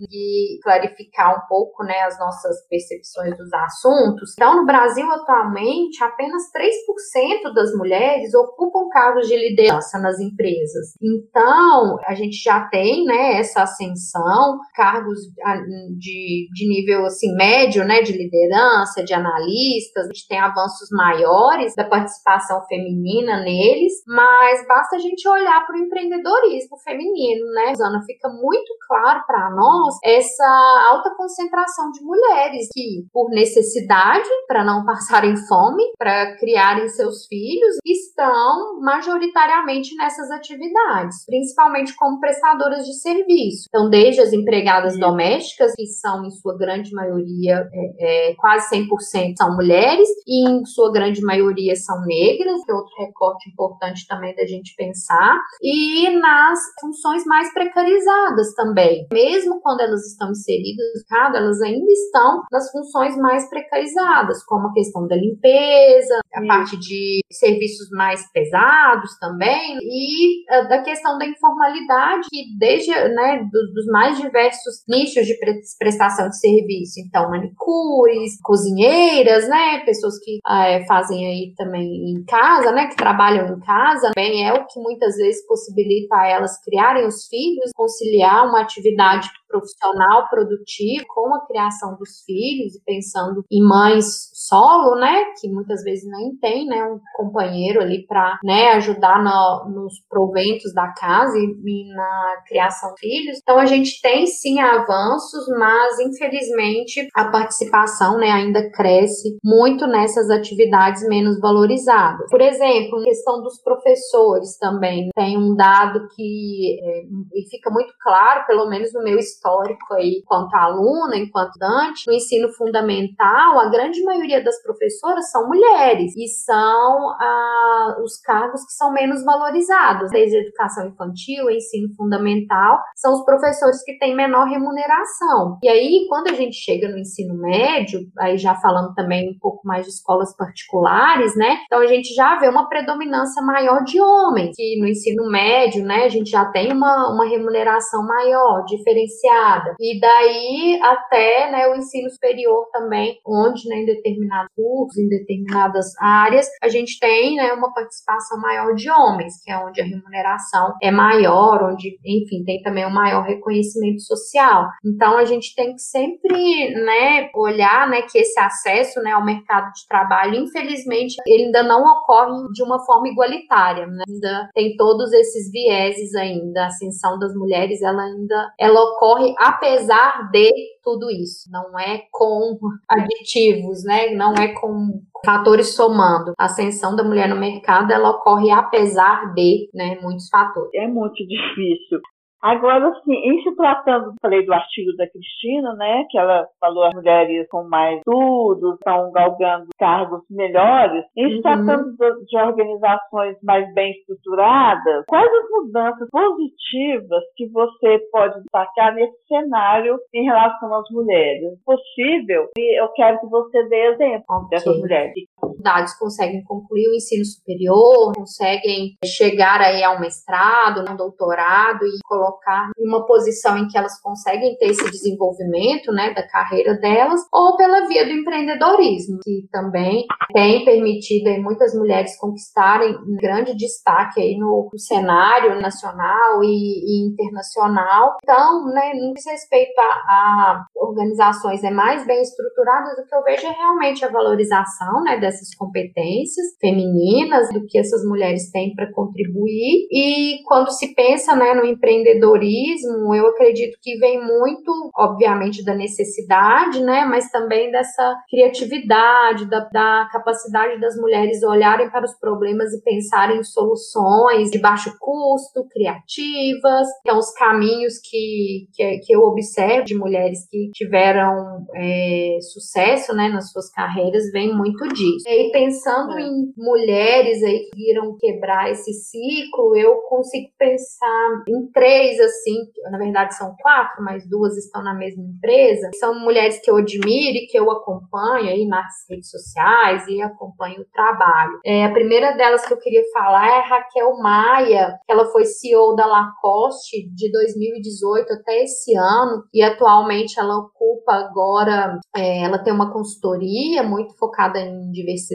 clarificar um pouco, né, as nossas percepções dos assuntos. Então, no Brasil, atualmente, apenas 3% das mulheres ocupam cargos de liderança nas empresas. Então, a gente já tem, né, essa ascensão, cargos de de, nível assim médio, né, de liderança, de analistas, a gente tem avanços maiores da participação feminina neles, mas basta a gente olhar para o empreendedorismo feminino, né? Ana, fica muito claro para nós essa alta concentração de mulheres que, por necessidade, para não passarem fome, para criarem seus filhos, estão majoritariamente nessas atividades, principalmente como prestadoras de serviço. Então, desde as empregadas domésticas, que são, em sua grande maioria, é, é, quase 100% são mulheres, e em sua grande maioria são negras, que é outro recorte importante também da gente pensar, e nas funções mais precarizadas também. Mesmo quando elas estão inseridas no elas ainda estão nas funções mais precarizadas, como a questão da limpeza, a parte de serviços mais pesados também, e a, da questão da informalidade, que desde né, dos, dos mais diversos nichos de prestação de serviço. Então, manicures, cozinheiras, né? Pessoas que é, fazem aí também em casa, né? Que trabalham em casa, também é o que muitas vezes possibilita a elas criarem os filhos, conciliar uma atividade profissional produtivo com a criação dos filhos e pensando em mães solo, né, que muitas vezes nem tem, né, um companheiro ali para, né, ajudar no, nos proventos da casa e, e, na criação de filhos. Então a gente tem sim avanços, mas infelizmente a participação, né, ainda cresce muito nessas atividades menos valorizadas. Por exemplo, questão dos professores também tem um dado que é, fica muito claro, pelo menos no meu histórico aí, enquanto aluna, enquanto dante, no ensino fundamental, a grande maioria das professoras são mulheres e são ah, os cargos que são menos valorizados. Desde a educação infantil, ensino fundamental, são os professores que têm menor remuneração. E aí, quando a gente chega no ensino médio, aí já falando também um pouco mais de escolas particulares, né? Então a gente já vê uma predominância maior de homens, que no ensino médio, né, a gente já tem uma, uma remuneração maior, diferenciada diferenciada. E daí até né, o ensino superior também, onde né, em determinados cursos, em determinadas áreas, a gente tem né, uma participação maior de homens, que é onde a remuneração é maior, onde, enfim, tem também um maior reconhecimento social. Então a gente tem que sempre né, olhar né, que esse acesso né, ao mercado de trabalho, infelizmente, ele ainda não ocorre de uma forma igualitária, né? ainda tem todos esses vieses ainda, a ascensão das mulheres, ela ainda ela ocorre ocorre apesar de tudo isso. Não é com aditivos, né? Não é com fatores somando. A ascensão da mulher no mercado, ela ocorre apesar de, né, muitos fatores. É muito difícil. Agora, assim, em se tratando, falei do artigo da Cristina, né, que ela falou as mulheres com mais estudos, estão galgando cargos melhores, em se uhum. tratando de organizações mais bem estruturadas, quais as mudanças positivas que você pode destacar nesse cenário em relação às mulheres? Possível, eu quero que você dê exemplo dessas mulheres. Dificuldades conseguem concluir o ensino superior, conseguem chegar aí a um mestrado, um doutorado e colocar em uma posição em que elas conseguem ter esse desenvolvimento, né, da carreira delas, ou pela via do empreendedorismo, que também tem permitido aí muitas mulheres conquistarem um grande destaque aí no, no cenário nacional e, e, internacional. Então, né, no que diz respeito a, a organizações é mais bem estruturadas, o que eu vejo é realmente a valorização né, dessas competências femininas, do que essas mulheres têm para contribuir. E quando se pensa né, no empreendedorismo, eu acredito que vem muito, obviamente, da necessidade, né, mas também dessa criatividade, da, da capacidade das mulheres olharem para os problemas e pensarem em soluções de baixo custo, criativas. Então, os caminhos que, que, que eu observo de mulheres que tiveram é, sucesso né, nas suas carreiras vem muito disso. E pensando é. em mulheres aí que viram quebrar esse ciclo, eu consigo pensar em três, assim, na verdade são quatro, mas duas estão na mesma empresa. São mulheres que eu admiro e que eu acompanho aí nas redes sociais e acompanho o trabalho. É, a primeira delas que eu queria falar é a Raquel Maia, que ela foi CEO da Lacoste de 2018 até esse ano e atualmente ela ocupa agora, é, ela tem uma consultoria muito focada em diversidade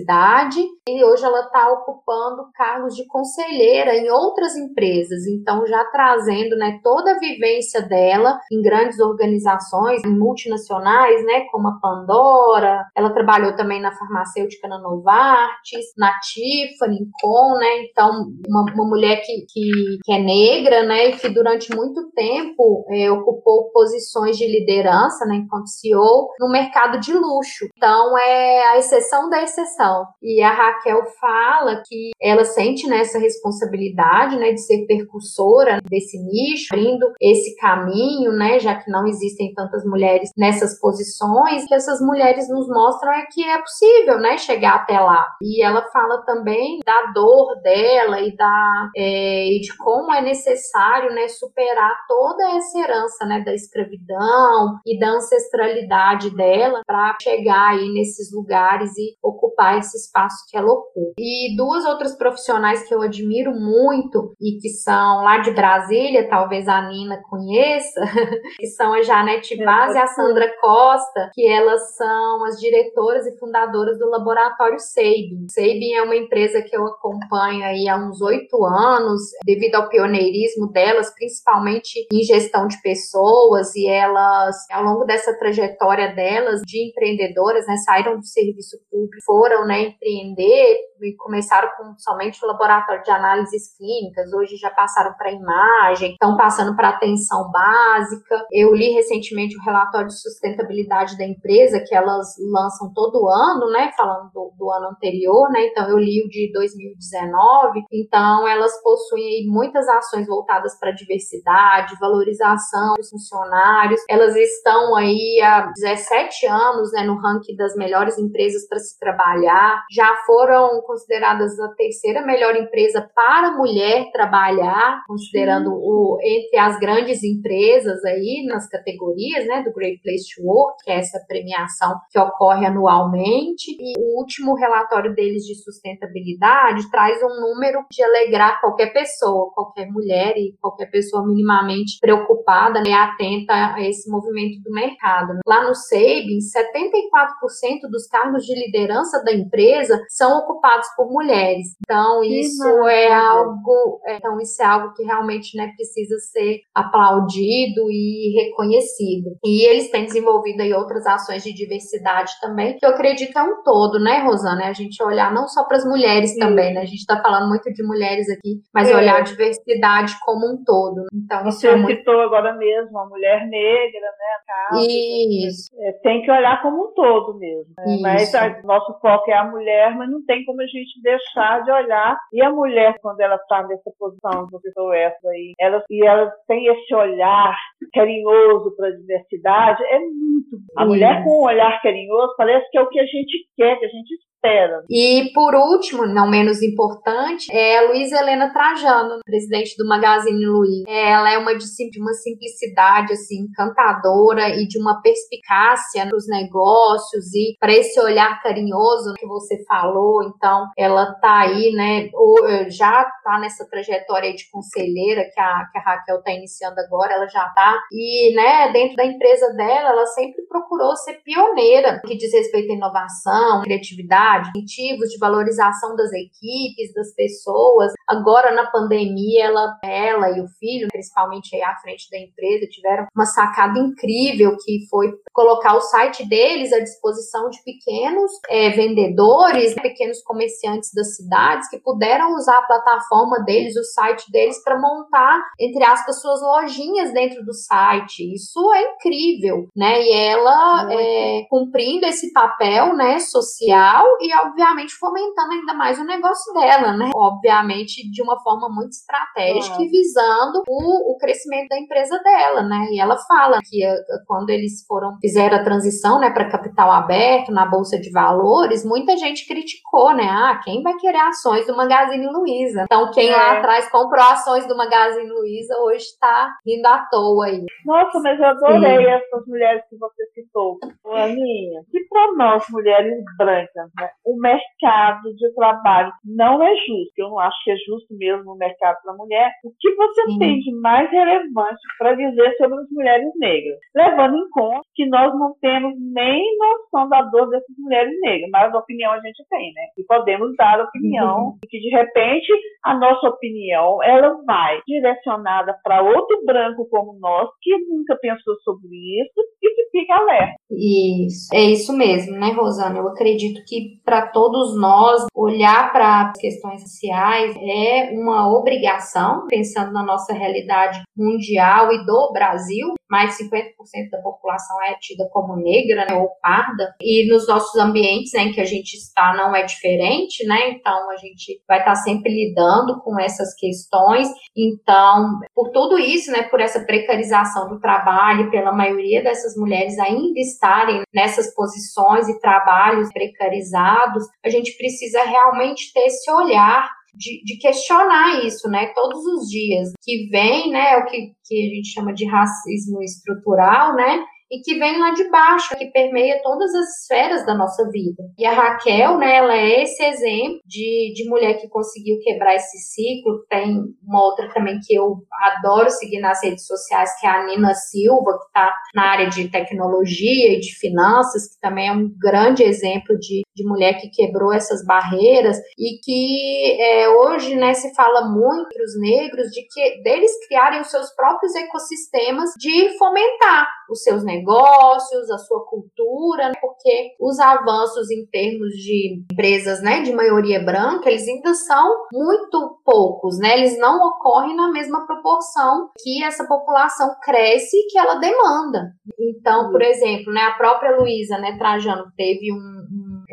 e hoje ela está ocupando cargos de conselheira em outras empresas, então já trazendo né, toda a vivência dela em grandes organizações, multinacionais, né, como a Pandora, ela trabalhou também na farmacêutica na Novartis, na Tiffany, Com, né, então uma, uma mulher que, que, que, é negra, né, e que durante muito tempo é, ocupou posições de liderança, né, enquanto CEO, no mercado de luxo. Então, é a exceção da exceção. E a Raquel fala que ela sente né, essa responsabilidade né, de ser percursora desse nicho, abrindo esse caminho, né, já que não existem tantas mulheres nessas posições, que essas mulheres nos mostram é que é possível né, chegar até lá. E ela fala também da dor dela e, da, é, e de como é necessário né, superar toda essa herança né, da escravidão e da ancestralidade dela para chegar aí nesses lugares e ocupar esse espaço que ela ocupa. E duas outras profissionais que eu admiro muito e que são lá de Brasília, talvez a Nina conheça, que são a Janete Vaz e a Sandra Costa, que elas são as diretoras e fundadoras do laboratório Sabin. Sabin é uma empresa que eu acompanho aí há uns oito anos, devido ao pioneirismo delas, principalmente em gestão de pessoas, e elas, ao longo dessa trajetória delas de empreendedoras, né, saíram do serviço público, foram, né, empreender e começaram com somente o laboratório de análises clínicas, hoje já passaram para imagem, estão passando para atenção básica. Eu li recentemente o relatório de sustentabilidade da empresa que elas lançam todo ano, né, falando do, do ano anterior, né? Então eu li o de 2019. Então elas possuem muitas ações voltadas para diversidade, valorização dos funcionários. Elas estão aí há 17 anos, né, no ranking das melhores empresas para se trabalhar. Já foram consideradas a terceira melhor empresa para mulher trabalhar, considerando o entre as grandes empresas aí nas categorias, né, do Great Place to Work, que é essa premiação que ocorre anualmente. E o último relatório deles de sustentabilidade traz um número de alegrar qualquer pessoa, qualquer mulher e qualquer pessoa minimamente preocupada, né, atenta a esse movimento do mercado. Lá no Sabin, 74% dos cargos de liderança da empresa são ocupados por mulheres. Então, isso é algo, é, então isso é algo que realmente, né, precisa ser aplaudido e reconhecido. E eles têm desenvolvido aí outras ações de diversidade também, que eu acredito é um todo, né, Rosana? É a gente olhar não só para as mulheres Sim. também, né? A gente está falando muito de mulheres aqui, mas é. olhar a diversidade como um todo. Então, Você é muito... citou agora mesmo a mulher negra, né? Casa, Isso. É, tem que olhar como um todo mesmo. Né? Mas a, nosso foco é a mulher, mas não tem como a gente deixar de olhar. E a mulher, quando ela está nessa posição, você falou essa aí, ela, e ela tem esse olhar carinhoso para a diversidade, é muito. A mulher com um olhar carinhoso parece que é o que a gente quer, que a gente espera. E por último, não menos importante, é a Luísa Helena Trajano, presidente do Magazine Luiza. Ela é uma de, de uma simplicidade assim encantadora e de uma perspicácia nos negócios e para esse olhar carinhoso que você falou. Então, ela tá aí, né? Ou, já tá nessa trajetória de conselheira que a, que a Raquel tá iniciando agora, ela já tá. E, né, dentro da empresa dela, ela sempre procurou ser pioneira no que diz respeito à inovação, criatividade, incentivos de valorização das equipes, das pessoas. Agora, na pandemia, ela, ela e o filho, principalmente à frente da empresa, tiveram uma sacada incrível que foi colocar o site deles à disposição de pequenos é, vendedores, pequenos comerciantes das cidades que puderam usar a plataforma deles, o site deles, para montar, entre aspas, suas lojinhas dentro do site. Isso é incrível, né? E ela é, cumprindo esse papel, né, social e, obviamente, fomentando ainda mais o negócio dela, né? Obviamente, de uma forma muito estratégica e visando o, o crescimento da empresa dela, né? E ela fala que eh, quando eles foram, fizeram a transição, né, para capital aberto na Bolsa de Valores, muita gente criticou, né? Ah, quem vai querer ações do Magazine Luiza? Então, quem é. lá atrás comprou ações do Magazine Luiza hoje está rindo à toa Nossa, mas eu adorei Sim. essas mulheres que você citou. Aninha, que para nós, mulheres brancas, né, o mercado de trabalho não é justo. Eu não acho que é justo mesmo o mercado da mulher. O que você Sim. tem de mais relevante para dizer sobre as mulheres negras? Levando em conta que nós não temos nem noção da dor dessas mulheres negras, mas a opinião a gente tem, né? E podemos dar opinião, uhum. que de repente a nossa opinião ela vai direcionada para outro branco como nós, que nunca pensou sobre isso e que fica alerta. Isso, é isso mesmo, né, Rosana? Eu acredito que para todos nós, olhar para as questões sociais é uma obrigação, pensando na nossa realidade mundial e do Brasil, mais de 50% da população é tida como negra né, ou parda, e nos nossos ambientes né, em que a gente está não é diferente, né? Então a gente vai estar sempre lidando com essas questões. Então, por tudo isso, né, por essa precarização do trabalho, pela maioria dessas mulheres ainda estarem nessas posições e trabalhos precarizados, a gente precisa realmente ter esse olhar de, de, questionar isso, né, todos os dias, que vem, né, o que, que a gente chama de racismo estrutural, né, e que vem lá de baixo, que permeia todas as esferas da nossa vida. E a Raquel, né, ela é esse exemplo de, de mulher que conseguiu quebrar esse ciclo. Tem uma outra também que eu adoro seguir nas redes sociais, que é a Nina Silva, que está na área de tecnologia e de finanças, que também é um grande exemplo de, de mulher que quebrou essas barreiras e que é, hoje, né, se fala muito para os negros de que deles criarem os seus próprios ecossistemas de fomentar os seus negócios, a sua cultura, né? porque os avanços em termos de empresas, né, de maioria branca, eles ainda são muito poucos, né? Eles não ocorrem na mesma proporção que essa população cresce e que ela demanda. Então, por exemplo, né, a própria Luísa, né, Trajano teve um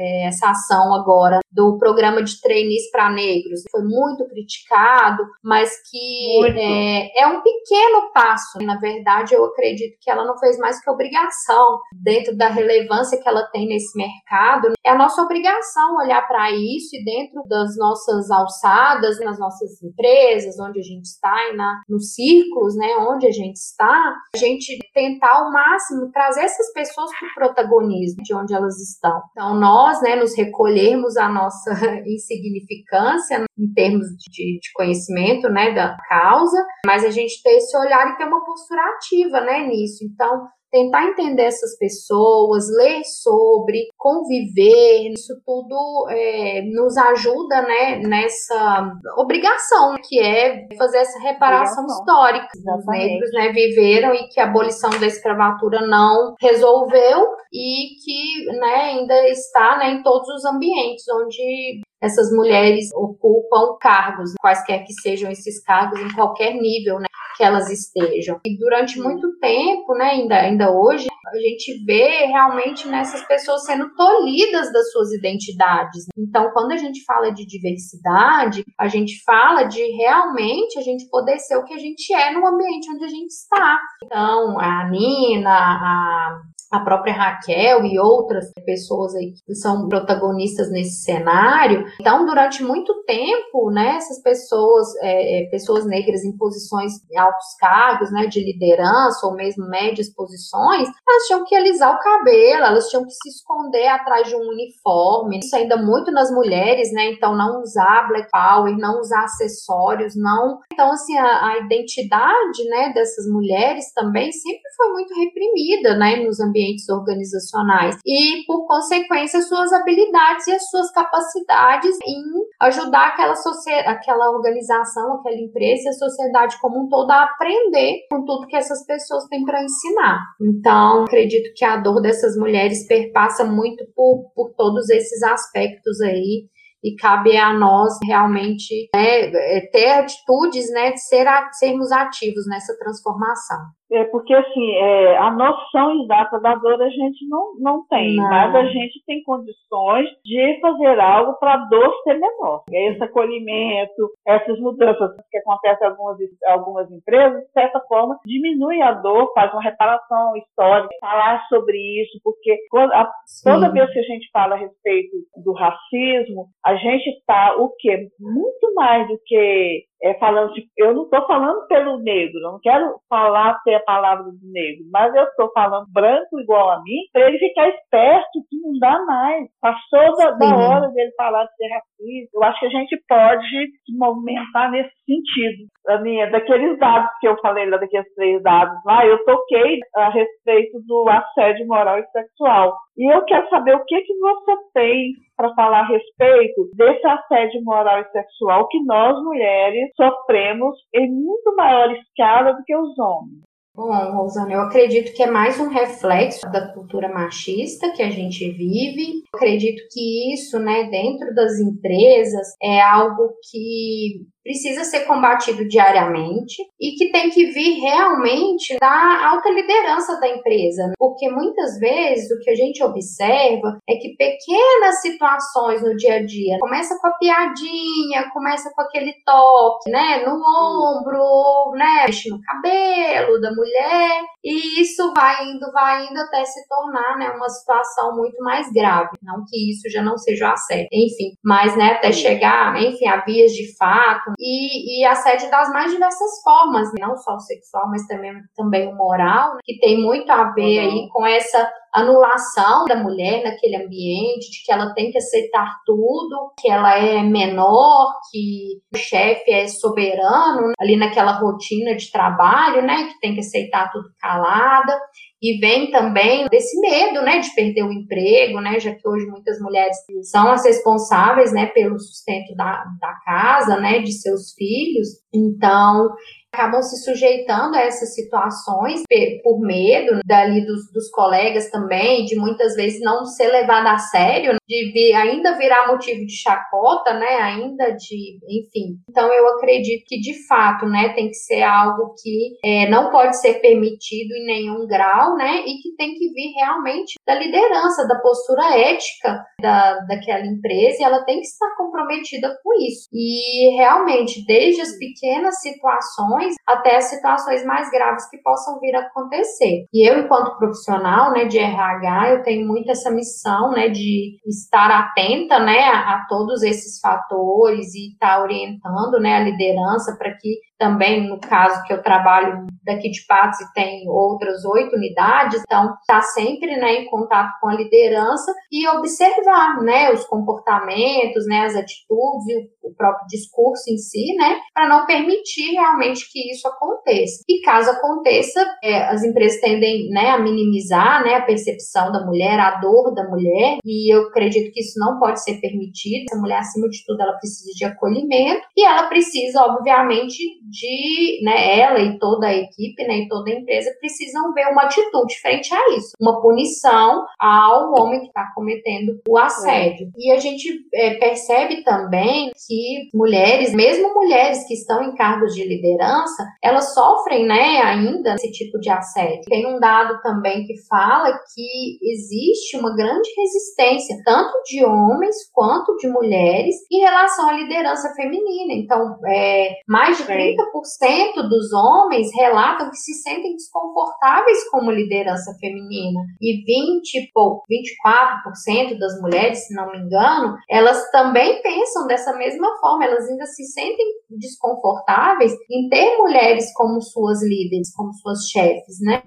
é, essa ação agora do programa de trainees para negros. Foi muito criticado, mas que é, é, um pequeno passo. Na verdade, eu acredito que ela não fez mais que obrigação, dentro da relevância que ela tem nesse mercado. É a nossa obrigação olhar para isso e dentro das nossas alçadas, nas nossas empresas, onde a gente está e na, nos círculos, né, onde a gente está, a gente tentar ao máximo trazer essas pessoas para o protagonismo de onde elas estão. Então, nós, né, nos recolhermos a nossa insignificância em termos de, de, conhecimento, né, da causa, mas a gente ter esse olhar e ter uma postura ativa, né, nisso. Então, tentar entender essas pessoas, ler sobre, conviver, isso tudo é, nos ajuda né, nessa obrigação que é fazer essa reparação obrigação. histórica. Os negros né, viveram e que a abolição da escravatura não resolveu e que né, ainda está né, em todos os ambientes onde essas mulheres ocupam cargos, quaisquer que sejam esses cargos, em qualquer nível né, que elas estejam. E durante muito tempo, né, ainda, ainda hoje, a gente vê realmente nessas pessoas sendo tolhidas das suas identidades. Então, quando a gente fala de diversidade, a gente fala de realmente a gente poder ser o que a gente é no ambiente onde a gente está. Então, a Nina, a a própria Raquel e outras pessoas aí que são protagonistas nesse cenário. Então, durante muito tempo, né, essas pessoas, é, é pessoas negras em posições altos cargos, né, de liderança ou mesmo médias posições, elas tinham que alisar o cabelo, elas tinham que se esconder atrás de um uniforme. Isso ainda muito nas mulheres, né? Então, não usar black power, não usar acessórios, não. Então, assim, a, a identidade, né, dessas mulheres também sempre foi muito reprimida, né, nos ambientes organizacionais. E, por consequência, suas habilidades e as suas capacidades em ajudar aquela, aquela organização, aquela empresa e a sociedade como um todo a aprender com tudo que essas pessoas têm para ensinar. Então, acredito que a dor dessas mulheres perpassa muito por, por todos esses aspectos aí e cabe a nós realmente né, ter atitudes, né, ser, sermos ativos nessa transformação. É porque, assim, é, a noção exata da dor a gente não, não tem, não. mas a gente tem condições de fazer algo para a dor ser menor. Esse acolhimento, essas mudanças que acontecem em algumas, algumas empresas, de certa forma, diminui a dor, faz uma reparação histórica, falar sobre isso, porque a, toda vez que a gente fala a respeito do racismo, a gente está, o quê? Muito mais do que é, falando, de, eu não estou falando pelo negro, eu não quero falar ter a palavra do negro, mas eu estou falando branco igual a mim, para ele ficar esperto que não dá mais. Passou da, da, hora dele falar de ser racista. Eu acho que a gente pode se movimentar nesse sentido. A minha, daqueles dados que eu falei lá, daqueles três dados lá, eu toquei a respeito do assédio moral e sexual. E eu quero saber o que, que você tem para falar a respeito desse assédio moral e sexual que nós mulheres sofremos em muito maior escala do que os homens. Bom, Rosana, eu acredito que é mais um reflexo da cultura machista que a gente vive. Eu acredito que isso, né, dentro das empresas, é algo que precisa ser combatido diariamente e que tem que vir realmente da alta liderança da empresa, né? porque muitas vezes o que a gente observa é que pequenas situações no dia a dia começa com a piadinha, começa com aquele toque, né, no ombro, né, mexe no cabelo da mulher e isso vai indo, vai indo até se tornar, né, uma situação muito mais grave, não que isso já não seja assédio, enfim, mas né, até chegar, enfim, a vias de fato e, e assédio das mais diversas formas, não só o sexual, mas também, também o moral, que tem muito a ver aí com essa anulação da mulher naquele ambiente, de que ela tem que aceitar tudo, que ela é menor, que o chefe é soberano ali naquela rotina de trabalho, né, que tem que aceitar tudo calada. E vem também desse medo, né, de perder o emprego, né, já que hoje muitas mulheres são as responsáveis, né, pelo sustento da, da casa, né, de seus filhos. Então, acabam se sujeitando a essas situações por medo dali dos, dos colegas também, de muitas vezes não ser levada a sério, de vir, ainda virar motivo de chacota, né? Ainda de, enfim. Então eu acredito que de fato, né, tem que ser algo que é, não pode ser permitido em nenhum grau, né? E que tem que vir realmente da liderança, da postura ética da, daquela empresa, e ela tem que estar comprometida com isso. E realmente, desde as pequenas situações situações até situações mais graves que possam vir a acontecer. E eu, enquanto profissional, né, de RH, eu tenho muito essa missão, né, de estar atenta, né, a, a todos esses fatores e estar tá orientando, né, a liderança para que também, no caso que eu trabalho daqui de Patos e tem outras oito unidades, então está sempre né, em contato com a liderança e observar né, os comportamentos, né, as atitudes, o próprio discurso em si, né, para não permitir realmente que isso aconteça. E caso aconteça, é, as empresas tendem né, a minimizar né, a percepção da mulher, a dor da mulher, e eu acredito que isso não pode ser permitido. A mulher, acima de tudo, ela precisa de acolhimento e ela precisa, obviamente, de, né, ela e toda a equipe, né, e toda a empresa precisam ver uma atitude frente a isso, uma punição ao homem que está cometendo o assédio. É. E a gente é, percebe também que mulheres, mesmo mulheres que estão em cargos de liderança, elas sofrem, né, ainda esse tipo de assédio. Tem um dado também que fala que existe uma grande resistência, tanto de homens quanto de mulheres, em relação à liderança feminina. Então, é, mais de 30% dos homens relatam que se sentem desconfortáveis como liderança feminina e 20 ou 24% das mulheres, se não me engano, elas também pensam dessa mesma forma, elas ainda se sentem desconfortáveis em ter mulheres como suas líderes, como suas chefes, né?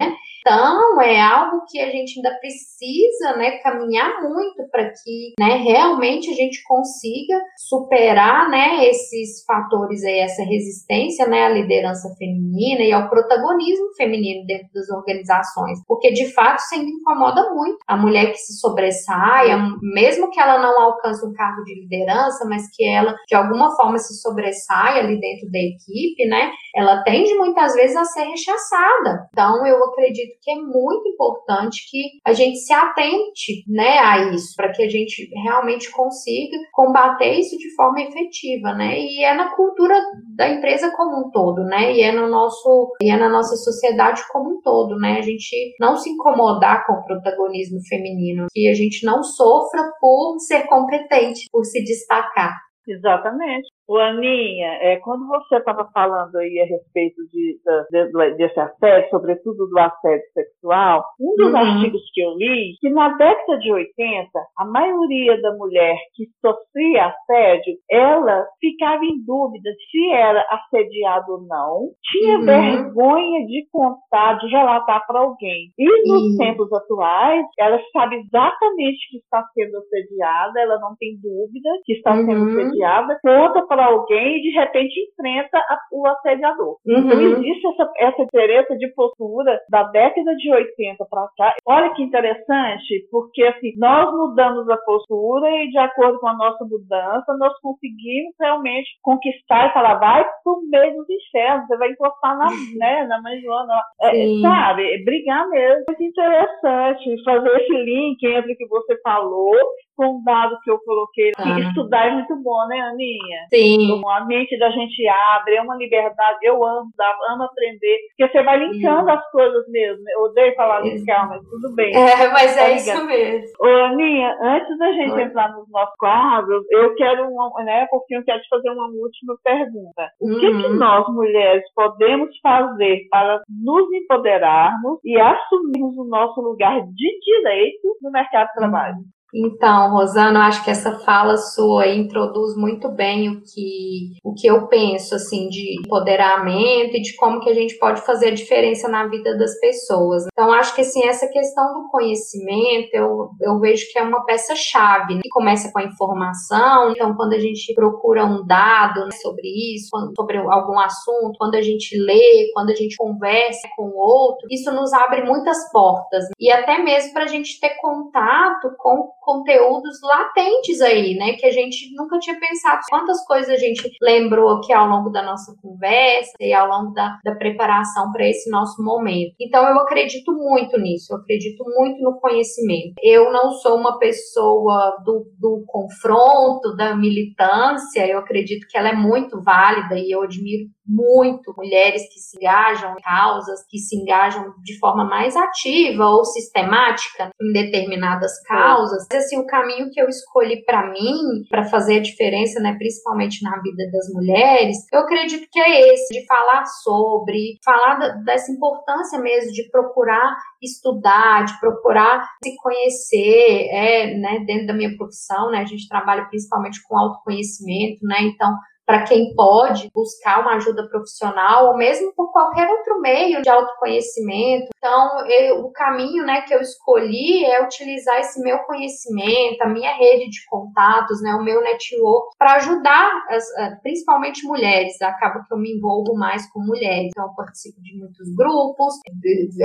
Então, é algo que a gente ainda precisa né, caminhar muito para que né, realmente a gente consiga superar né, esses fatores aí, essa resistência né, à liderança feminina e ao protagonismo feminino dentro das organizações. Porque, de fato, isso ainda incomoda muito a mulher que se sobressai, mesmo que ela não alcance um cargo de liderança, mas que ela, de alguma forma, se sobressai ali dentro da equipe, né? Ela tende muitas vezes a ser rechaçada. Então, eu acredito que é muito importante que a gente se atente, né, a isso, para que a gente realmente consiga combater isso de forma efetiva, né? E é na cultura da empresa como um todo, né? E é no nosso e é na nossa sociedade como um todo, né? A gente não se incomodar com o protagonismo feminino, que a gente não sofra por ser competente, por se destacar. Exatamente. O Aninha, é, quando você estava falando aí a respeito de, de, de, desse assédio, sobretudo do assédio sexual, um dos uhum. artigos que eu li, que na década de 80, a maioria da mulher que sofria assédio, ela ficava em dúvida se era assediada ou não, tinha uhum. vergonha de contar, de relatar para alguém. E nos uhum. tempos atuais, ela sabe exatamente que está sendo assediada, ela não tem dúvida que está sendo uhum. assediada, conta para alguém e de repente enfrenta a, o assediador. Uhum. Então existe essa, essa diferença de postura da década de 80 para cá. Olha que interessante, porque assim, nós mudamos a postura e de acordo com a nossa mudança, nós conseguimos realmente conquistar e falar, vai pro meio dos infernos, você vai encostar na, né, na manjoana. É, sabe, brigar mesmo. É muito interessante fazer esse link entre o que você falou com um dado que eu coloquei. Ah. Estudar é muito bom, né, Aninha? Sim. A mente da gente abre, é uma liberdade. Eu amo, amo aprender, porque você vai linkando Sim. as coisas mesmo. Eu odeio falar linkar, mas tudo bem. É, mas é tá isso mesmo. Ô, Aninha, antes da gente Oi. entrar nos nossos quadros, eu quero, uma, né, porque eu quero te fazer uma última pergunta. O uhum. que, que uhum. nós, mulheres, podemos fazer para nos empoderarmos e assumirmos o nosso lugar de direito no mercado de trabalho? Então, Rosana, eu acho que essa fala sua introduz muito bem o que, o que eu penso, assim, de empoderamento e de como que a gente pode fazer a diferença na vida das pessoas. Então, acho que, assim, essa questão do conhecimento, eu, eu vejo que é uma peça-chave, né? que começa com a informação. Então, quando a gente procura um dado né, sobre isso, sobre algum assunto, quando a gente lê, quando a gente conversa com o outro, isso nos abre muitas portas. E até mesmo para a gente ter contato com conteúdos latentes aí, né? Que a gente nunca tinha pensado. Quantas coisas a gente lembrou aqui ao longo da nossa conversa e ao longo da, da preparação para esse nosso momento. Então, eu acredito muito nisso, eu acredito muito no conhecimento. Eu não sou uma pessoa do, do confronto, da militância, eu acredito que ela é muito válida e eu admiro muito mulheres que se engajam em causas, que se engajam de forma mais ativa ou sistemática em determinadas causas. Mas, assim, o caminho que eu escolhi para mim, para fazer a diferença, né, principalmente na vida das mulheres, eu acredito que é esse, de falar sobre, falar da, dessa importância mesmo de procurar estudar, de procurar se conhecer, é, né, dentro da minha profissão, né, a gente trabalha principalmente com autoconhecimento, né, então para quem pode buscar uma ajuda profissional ou mesmo por qualquer outro meio de autoconhecimento. Então, eu, o caminho né, que eu escolhi é utilizar esse meu conhecimento, a minha rede de contatos, né, o meu network, para ajudar as, principalmente mulheres. Acaba que eu me envolvo mais com mulheres. Então, eu participo de muitos grupos,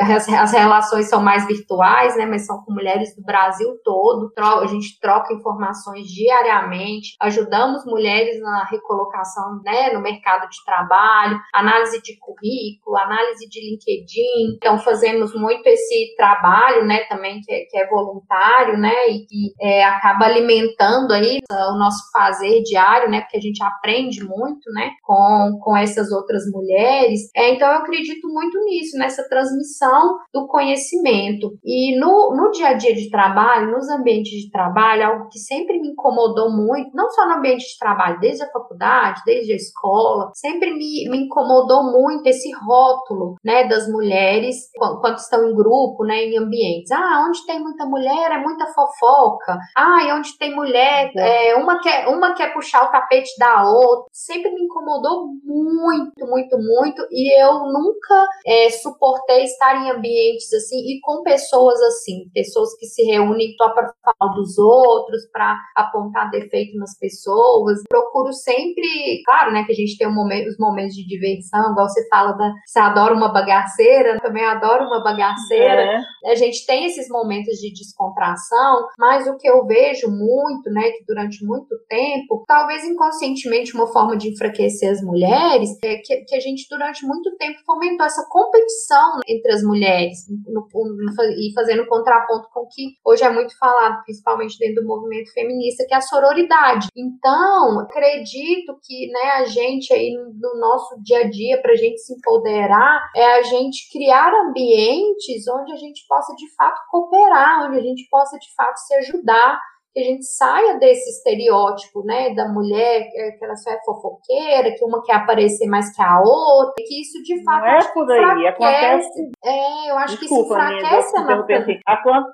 as, as relações são mais virtuais, né, mas são com mulheres do Brasil todo. A gente troca informações diariamente, ajudamos mulheres na recolocação colocação né, no mercado de trabalho, análise de currículo, análise de LinkedIn. Então, fazemos muito esse trabalho né, também, que é, que é voluntário, né, e que é, acaba alimentando aí o nosso fazer diário, né, porque a gente aprende muito né, com, com essas outras mulheres. É, então, eu acredito muito nisso, nessa transmissão do conhecimento. E no, no dia a dia de trabalho, nos ambientes de trabalho, algo que sempre me incomodou muito, não só no ambiente de trabalho, desde a faculdade, faculdade, desde a escola, sempre me, me incomodou muito esse rótulo, né, das mulheres quando, quando estão em grupo, né, em ambientes. Ah, onde tem muita mulher é muita fofoca. Ah, e onde tem mulher, é, uma, quer, uma quer puxar o tapete da outra. Sempre me incomodou muito, muito, muito. E eu nunca é, suportei estar em ambientes assim e com pessoas assim, pessoas que se reúnem só para falar dos outros, para apontar defeito nas pessoas. Procuro sempre, claro, né, que a gente tem um momento, os momentos de diversão, igual você fala da, você adora uma bagaceira, também adoro uma bagaceira. É. A gente tem esses momentos de descontração, mas o que eu vejo muito, né, que durante muito tempo, talvez inconscientemente uma forma de enfraquecer as mulheres, é que, que a gente durante muito tempo fomentou essa competição entre as mulheres no, no, e fazendo contraponto com o que hoje é muito falado, principalmente dentro do movimento feminista, que é a sororidade. Então, acredito que, né, a gente aí no, no nosso dia a dia, para a gente se empoderar, é a gente criar ambientes onde a gente possa de fato cooperar, onde a gente possa de fato se ajudar, que a gente saia desse estereótipo, né, da mulher que ela só é fofoqueira, que uma quer aparecer mais que a outra, que isso de fato não é por aí, acontece. É, eu acho Desculpa, que isso enfraquece a assim,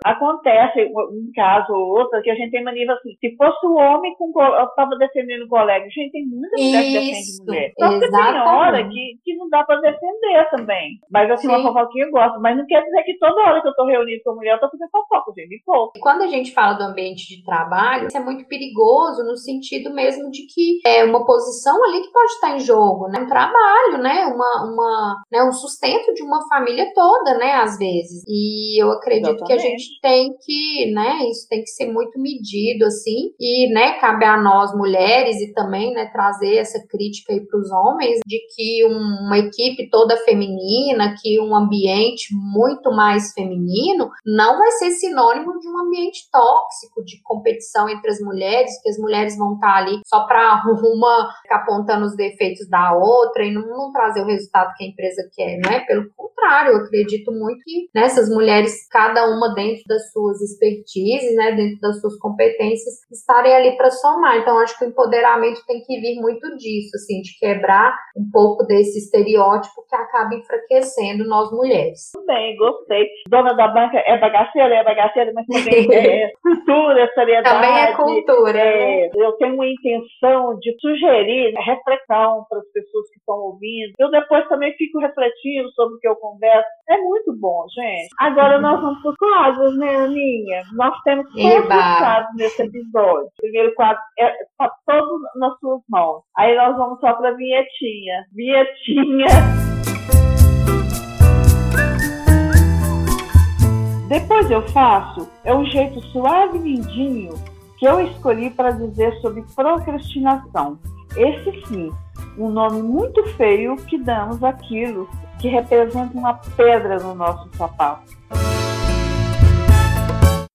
Acontece um caso ou outro que a gente tem mania assim, se fosse o homem com estava defendendo o colega, a gente tem muita mulher isso, que defende mulher. Só que tem hora que, que não dá para defender também. Mas assim, Sim. uma fofoquinha eu gosto, mas não quer dizer que toda hora que eu tô reunido com mulher, eu tô fazendo fofoca, gente, me pouco. Quando a gente fala do ambiente de trabalho, isso é muito perigoso no sentido mesmo de que é uma posição ali que pode estar em jogo, né? Um trabalho, né? Uma, uma, né? um sustento de uma família toda, né? Às vezes. E eu acredito Exatamente. que a gente tem que, né? Isso tem que ser muito medido, assim. E, né? Cabe a nós, mulheres, e também, né? Trazer essa crítica aí para os homens de que uma equipe toda feminina, que um ambiente muito mais feminino, não vai ser sinônimo de um ambiente tóxico, de competição entre as mulheres, que as mulheres vão estar ali só para uma ficar apontando os defeitos da outra e não, não, trazer o resultado que a empresa quer, não é? Pelo contrário, eu acredito muito que nessas mulheres, cada uma dentro das suas expertises, né, dentro das suas competências, estarem ali para somar. Então, acho que o empoderamento tem que vir muito disso, assim, de quebrar um pouco desse estereótipo que acaba enfraquecendo nós mulheres. Tudo bem, gostei. Dona da banca é bagaceira, é bagaceira, mas também é cultura, Também é cultura. É, né? Eu tenho uma intenção de sugerir reflexão para as pessoas que estão ouvindo. Eu depois também fico refletindo sobre o que eu converso. É muito bom, gente. Agora nós vamos para os quadros, né, Aninha? Nós temos os quadros nesse episódio. O primeiro quadro é, todo nas suas mãos. Aí nós vamos só para a vinhetinha. Vinhetinha. Depois eu faço, é um jeito suave e lindinho que eu escolhi para dizer sobre procrastinação. Esse sim, um nome muito feio que damos àquilo que representa uma pedra no nosso sapato.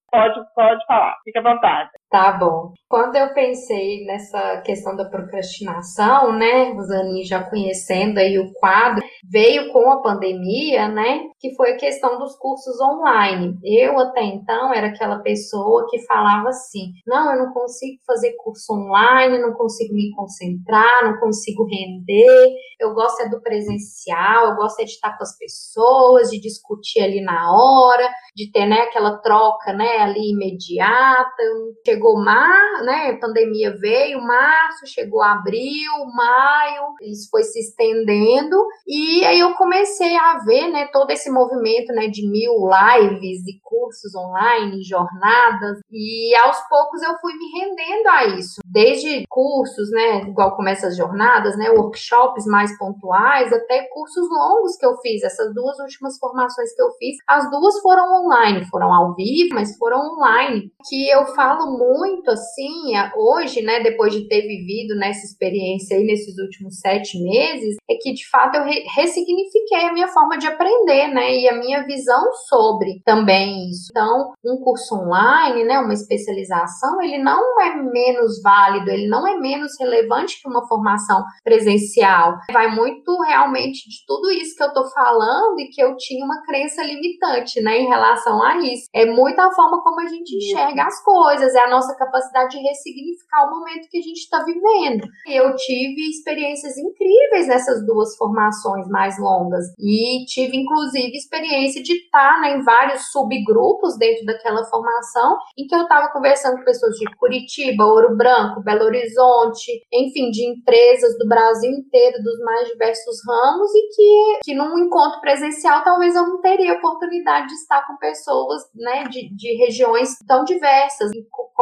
Pode, pode falar, fica à vontade. Tá bom. Quando eu pensei nessa questão da procrastinação, né, Rosani já conhecendo aí o quadro, veio com a pandemia, né, que foi a questão dos cursos online. Eu até então era aquela pessoa que falava assim: "Não, eu não consigo fazer curso online, não consigo me concentrar, não consigo render. Eu gosto é do presencial, eu gosto é de estar com as pessoas, de discutir ali na hora, de ter, né, aquela troca, né, ali imediata. Eu chegou mar, né? Pandemia veio, março, chegou abril, maio, isso foi se estendendo e aí eu comecei a ver, né, todo esse movimento, né, de mil lives e cursos online, jornadas e aos poucos eu fui me rendendo a isso, desde cursos, né, igual começa as jornadas, né, workshops mais pontuais, até cursos longos que eu fiz. Essas duas últimas formações que eu fiz, as duas foram online, foram ao vivo, mas foram online. Que eu falo muito muito assim, hoje, né, depois de ter vivido nessa experiência aí nesses últimos sete meses, é que de fato eu re ressignifiquei a minha forma de aprender, né, e a minha visão sobre também isso. Então, um curso online, né, uma especialização, ele não é menos válido ele não é menos relevante que uma formação presencial. Vai muito realmente de tudo isso que eu estou falando e que eu tinha uma crença limitante, né, em relação a isso. É muito a forma como a gente enxerga as coisas, é a nossa capacidade de ressignificar o momento que a gente está vivendo. Eu tive experiências incríveis nessas duas formações mais longas e tive inclusive experiência de estar né, em vários subgrupos dentro daquela formação em que eu estava conversando com pessoas de Curitiba, Ouro Branco, Belo Horizonte, enfim, de empresas do Brasil inteiro, dos mais diversos ramos e que, que num encontro presencial talvez eu não teria oportunidade de estar com pessoas né, de, de regiões tão diversas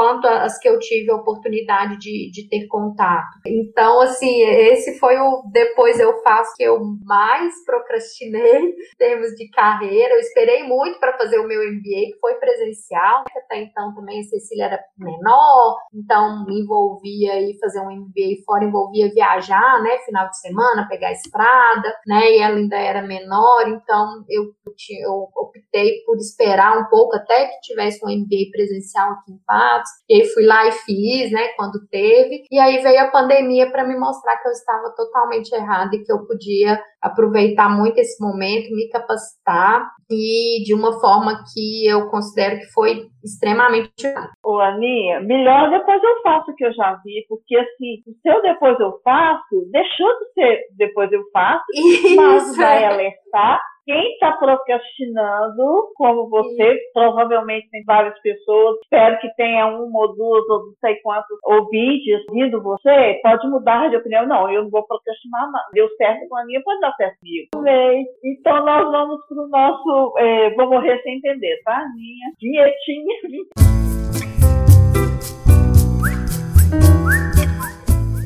quanto as que eu tive a oportunidade de, de ter contato. Então, assim, esse foi o depois eu faço que eu mais procrastinei em termos de carreira. Eu esperei muito para fazer o meu MBA, que foi presencial. Até então também a Cecília era menor, então me envolvia aí fazer um MBA fora, envolvia viajar, né, final de semana, pegar a estrada, né, e ela ainda era menor, então eu, eu optei por esperar um pouco até que tivesse um MBA presencial aqui em Patos, e aí fui lá e fiz, né, quando teve, e aí veio a pandemia para me mostrar que eu estava totalmente errada e que eu podia aproveitar muito esse momento, me capacitar. E de uma forma que eu considero que foi extremamente Ô, Aninha, melhor depois eu faço que eu já vi, porque assim, o seu depois eu faço, deixou de ser depois eu faço, Isso, mas vai alertar quem está procrastinando, como você, Sim. provavelmente tem várias pessoas, espero que tenha uma ou duas ou não sei quantos ouvintes ouvindo você, pode mudar de opinião. Não, eu não vou procrastinar, não. Deu certo com a minha, pode dar certo comigo. Então nós vamos para o nosso. É, vou morrer sem entender, tá? Minha vinhetinha.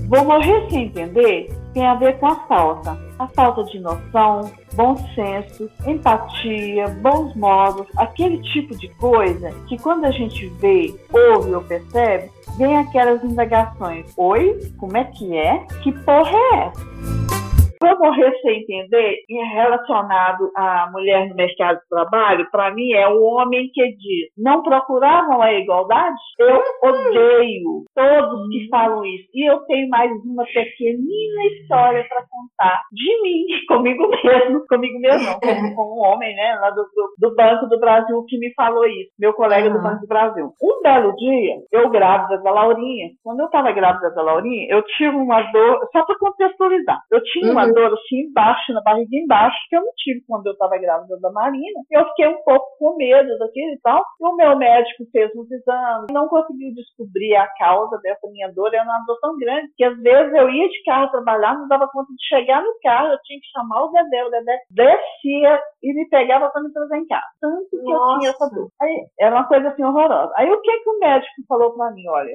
Vou morrer sem entender tem a ver com a falta. A falta de noção, bom senso, empatia, bons modos, aquele tipo de coisa que quando a gente vê, ouve ou percebe, vem aquelas indagações. Oi, como é que é? Que porra é essa? Para morrer sem entender, relacionado à mulher no mercado de trabalho, para mim é o homem que diz: não procuravam a igualdade? Eu odeio todos que falam isso. E eu tenho mais uma pequenina história para contar de mim, comigo mesmo, comigo mesmo, não, com, com um homem, né, lá do, do, do, Banco do Brasil que me falou isso, meu colega uhum. do Banco do Brasil. Um belo dia, eu grávida da Laurinha, quando eu estava grávida da Laurinha, eu tive uma dor, só para contextualizar, eu tinha uma uhum dor assim embaixo, na barriga embaixo, que eu não tive quando eu estava grávida da Marina. Eu fiquei um pouco com medo daquilo e tal. E o meu médico fez uns exames, não conseguiu descobrir a causa dessa minha dor. Era uma dor tão grande que às vezes eu ia de carro trabalhar, não dava conta de chegar no carro, eu tinha que chamar o Dedé. O Dedé descia e me pegava para me trazer em casa. Tanto que Nossa. eu tinha essa dor. Aí, era uma coisa assim horrorosa. Aí o que que o médico falou para mim? Olha,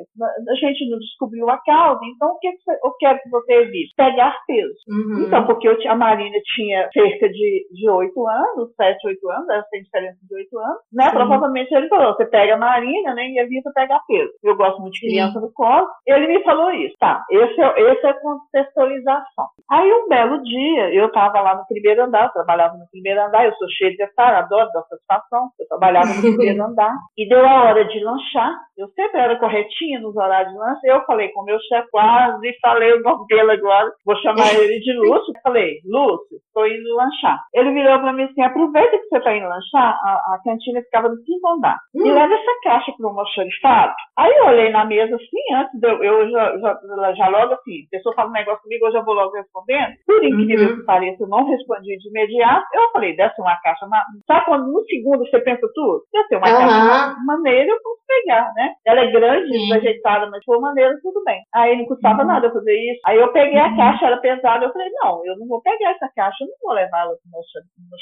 a gente não descobriu a causa, então o que, que eu quero que você evite? Pegar peso. Uhum. Então, porque eu, a Marina tinha cerca de, 8 anos, 7, 8 anos, ela tem diferença de 8 anos, né? Sim. Provavelmente ele falou, você pega a Marina, né? E evita pegar peso. Eu gosto muito de criança no colo. Ele me falou isso. Tá, esse é, esse é a contextualização. Aí um belo dia, eu estava lá no primeiro andar, trabalhava no primeiro andar, eu sou cheia de detalhe, adoro da satisfação, eu trabalhava no primeiro andar, e deu a hora de lanchar, eu sempre era corretinha nos horários de lanche, eu falei com o meu chefe, quase falei o nome dele agora, vou chamar ele de Lúcio, falei, Lúcio, estou indo lanchar. Ele virou para mim assim, aproveita que você está indo lanchar, a, a, cantina ficava no quinto andar, hum. e leva essa caixa para o almoxarifado. Aí eu olhei na mesa assim, antes de eu, eu já, já, já logo assim, a pessoa fala um negócio comigo, eu já vou logo respondendo. Por incrível uhum. que pareça, eu não respondi de imediato. Eu falei, ser uma caixa, uma... sabe quando no segundo você pensa tudo? Deve ser uma uhum. caixa maneira, eu posso pegar, né? Ela é grande, desajeitada, mas foi maneira, tudo bem. Aí não custava uhum. nada fazer isso. Aí eu peguei a uhum. caixa, era pesada, eu falei, não, eu não vou pegar essa caixa, eu não vou levar ela no meu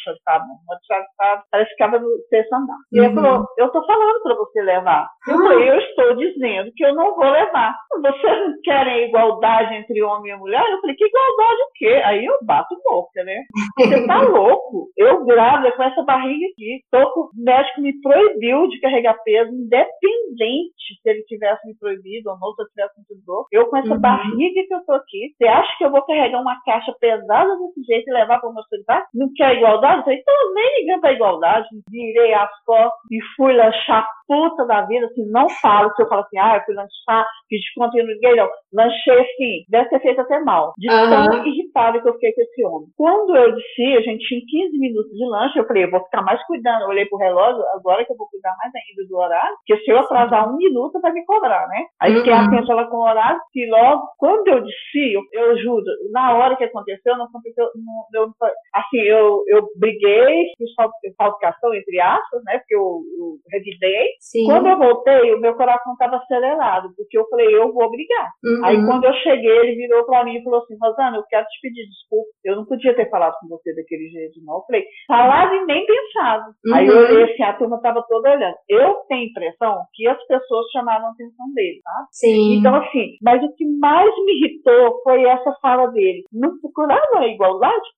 chorifado, no meu chorifado. Ela ficava no sexto andar. E ele falou, uhum. eu tô falando pra você levar. Eu falei, eu estou dizendo que eu não vou levar. Vocês não querem igualdade entre homem e mulher? Eu falei, que igualdade o quê? Aí eu bato boca, né? Você tá louco? Eu grávida com essa barriga aqui. Tô, o médico me proibiu de carregar peso, independente se ele tivesse me proibido ou não, se eu tivesse muito dor. Eu com essa uhum. barriga que eu tô aqui, você acha que eu vou carregar uma caixa caixa pesada desse jeito e levar para uma sociedade? Não quer igualdade? Eu falei, então nem ligando para igualdade. Virei as costas e fui lanchar puta da vida, assim, não falo, se eu falo assim, ah, eu fui lanchar, fiz de conta no ninguém, não. Lanchei assim, deve ter feito até mal. De uhum. tão irritado que eu fiquei com esse homem. Quando eu disse, a gente tinha 15 minutos de lanche, eu falei, eu vou ficar mais cuidando. Eu olhei pro relógio, agora que eu vou cuidar mais ainda do horário, porque se eu atrasar um minuto, vai me cobrar, né? Aí fiquei uhum. atenta lá com o horário, e logo, quando eu disse, eu, eu juro, na hora que aconteceu, não aconteceu, não, eu, assim, eu, eu briguei, fiz falsificação, entre aspas, né? Porque eu, eu revidei, Sim. Quando eu voltei, o meu coração estava acelerado, porque eu falei, eu vou brigar. Uhum. Aí quando eu cheguei, ele virou para mim e falou assim, Rosana, eu quero te pedir desculpa. Eu não podia ter falado com você daquele jeito, não. Eu falei, falado e nem pensado. Uhum. Aí eu olhei assim, a turma estava toda olhando. Eu tenho a impressão que as pessoas chamaram a atenção dele, tá? Sim. Então, assim, mas o que mais me irritou foi essa fala dele. Não procurava a igualdade?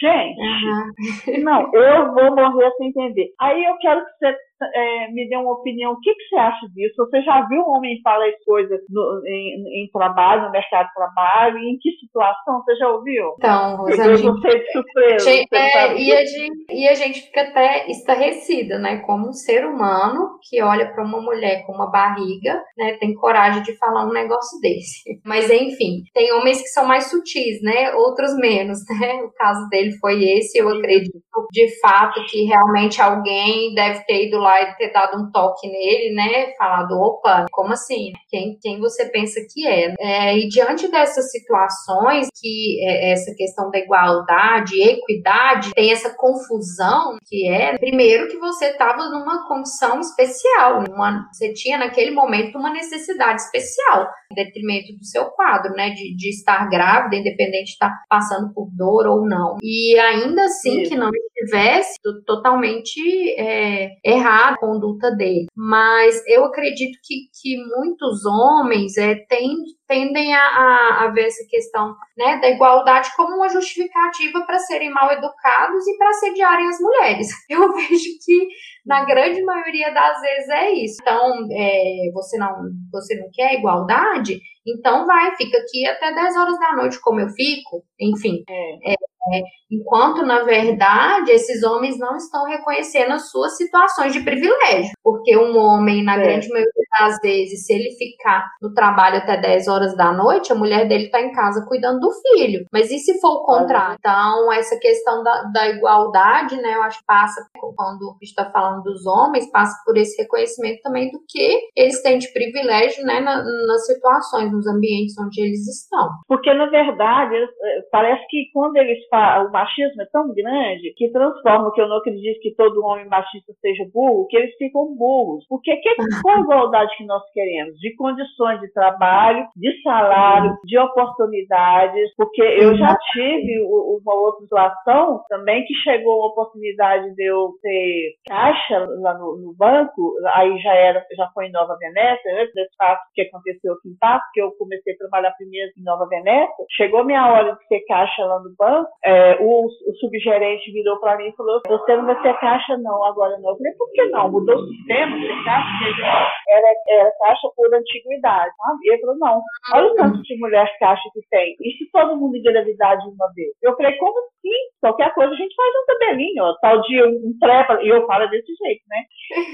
Gente, uhum. não, eu vou morrer sem entender. Aí eu quero que você é, me dê uma opinião. O que, que, você acha disso? Você já viu um homem falar as coisas no, em, em, trabalho, no mercado de trabalho? Em que situação? Você já ouviu? Então, Rosana, eu você de surpresa. Gente, é, e, a gente, e a gente fica até estarrecida, né? Como um ser humano que olha para uma mulher com uma barriga, né? Tem coragem de falar um negócio desse. Mas, enfim, tem homens que são mais sutis, né? Outros menos, né? O caso dele foi esse. Eu acredito, de fato, que realmente alguém deve ter ido lá e ter dado um toque nele, né? Falado, opa, como assim? Quem, quem você pensa que é? é e diante dessas situações, que é, essa questão da igualdade, equidade, tem essa confusão que é, primeiro que você estava numa condição especial, numa, você tinha naquele momento uma necessidade especial, em detrimento do seu quadro, né? De, de estar grávida, independente de estar passando por dor ou não. E ainda assim que não estivesse totalmente é, errado a conduta dele. Mas eu acredito que, que muitos homens é, têm tendem a, a, a, ver essa questão né, da igualdade como uma justificativa para serem mal educados e para sediarem as mulheres. Eu vejo que na grande maioria das vezes é isso. Então, é, você não você não quer igualdade? Então vai, fica aqui até 10 horas da noite como eu fico. Enfim, é. É, é, enquanto, na verdade, esses homens não estão reconhecendo as suas situações de privilégio. Porque um homem, na é. grande maioria das vezes, se ele ficar no trabalho até 10 horas da noite, a mulher dele está em casa cuidando do filho. Mas e se for o contrário? Então, essa questão da, da igualdade, né, eu acho que passa, quando está falando dos homens, passa por esse reconhecimento também do que eles têm de privilégio né, na, nas situações, nos ambientes onde eles estão. Porque, na verdade, eh, parece que quando eles falam, machismo é tão grande que transforma, que eu não acredito que todo homem machista seja burro, que eles ficam burros. Porque que, qual a igualdade que nós queremos? De condições de trabalho, de salário, de oportunidades, porque eu já tive uma outra situação também que chegou uma oportunidade de eu ter caixa lá no, no banco, aí já era, já foi em Nova Venécia, antes desse fato que aconteceu aqui em Passo, que eu comecei a trabalhar primeiro em Nova Venécia, chegou minha hora de ter caixa lá no banco, é, o, o, subgerente virou para mim e falou: Você não vai ter caixa, não, agora não. Eu falei: Por que não? Mudou o sistema, ter caixa, era, era caixa por antiguidade. Sabe? E ele falou: Não, olha o tanto de mulher caixa que tem. E se todo mundo engravidar de uma vez? Eu falei: Como assim? Qualquer coisa a gente faz um tabelinho, ó, tal dia um trepa, e eu falo desse jeito, né?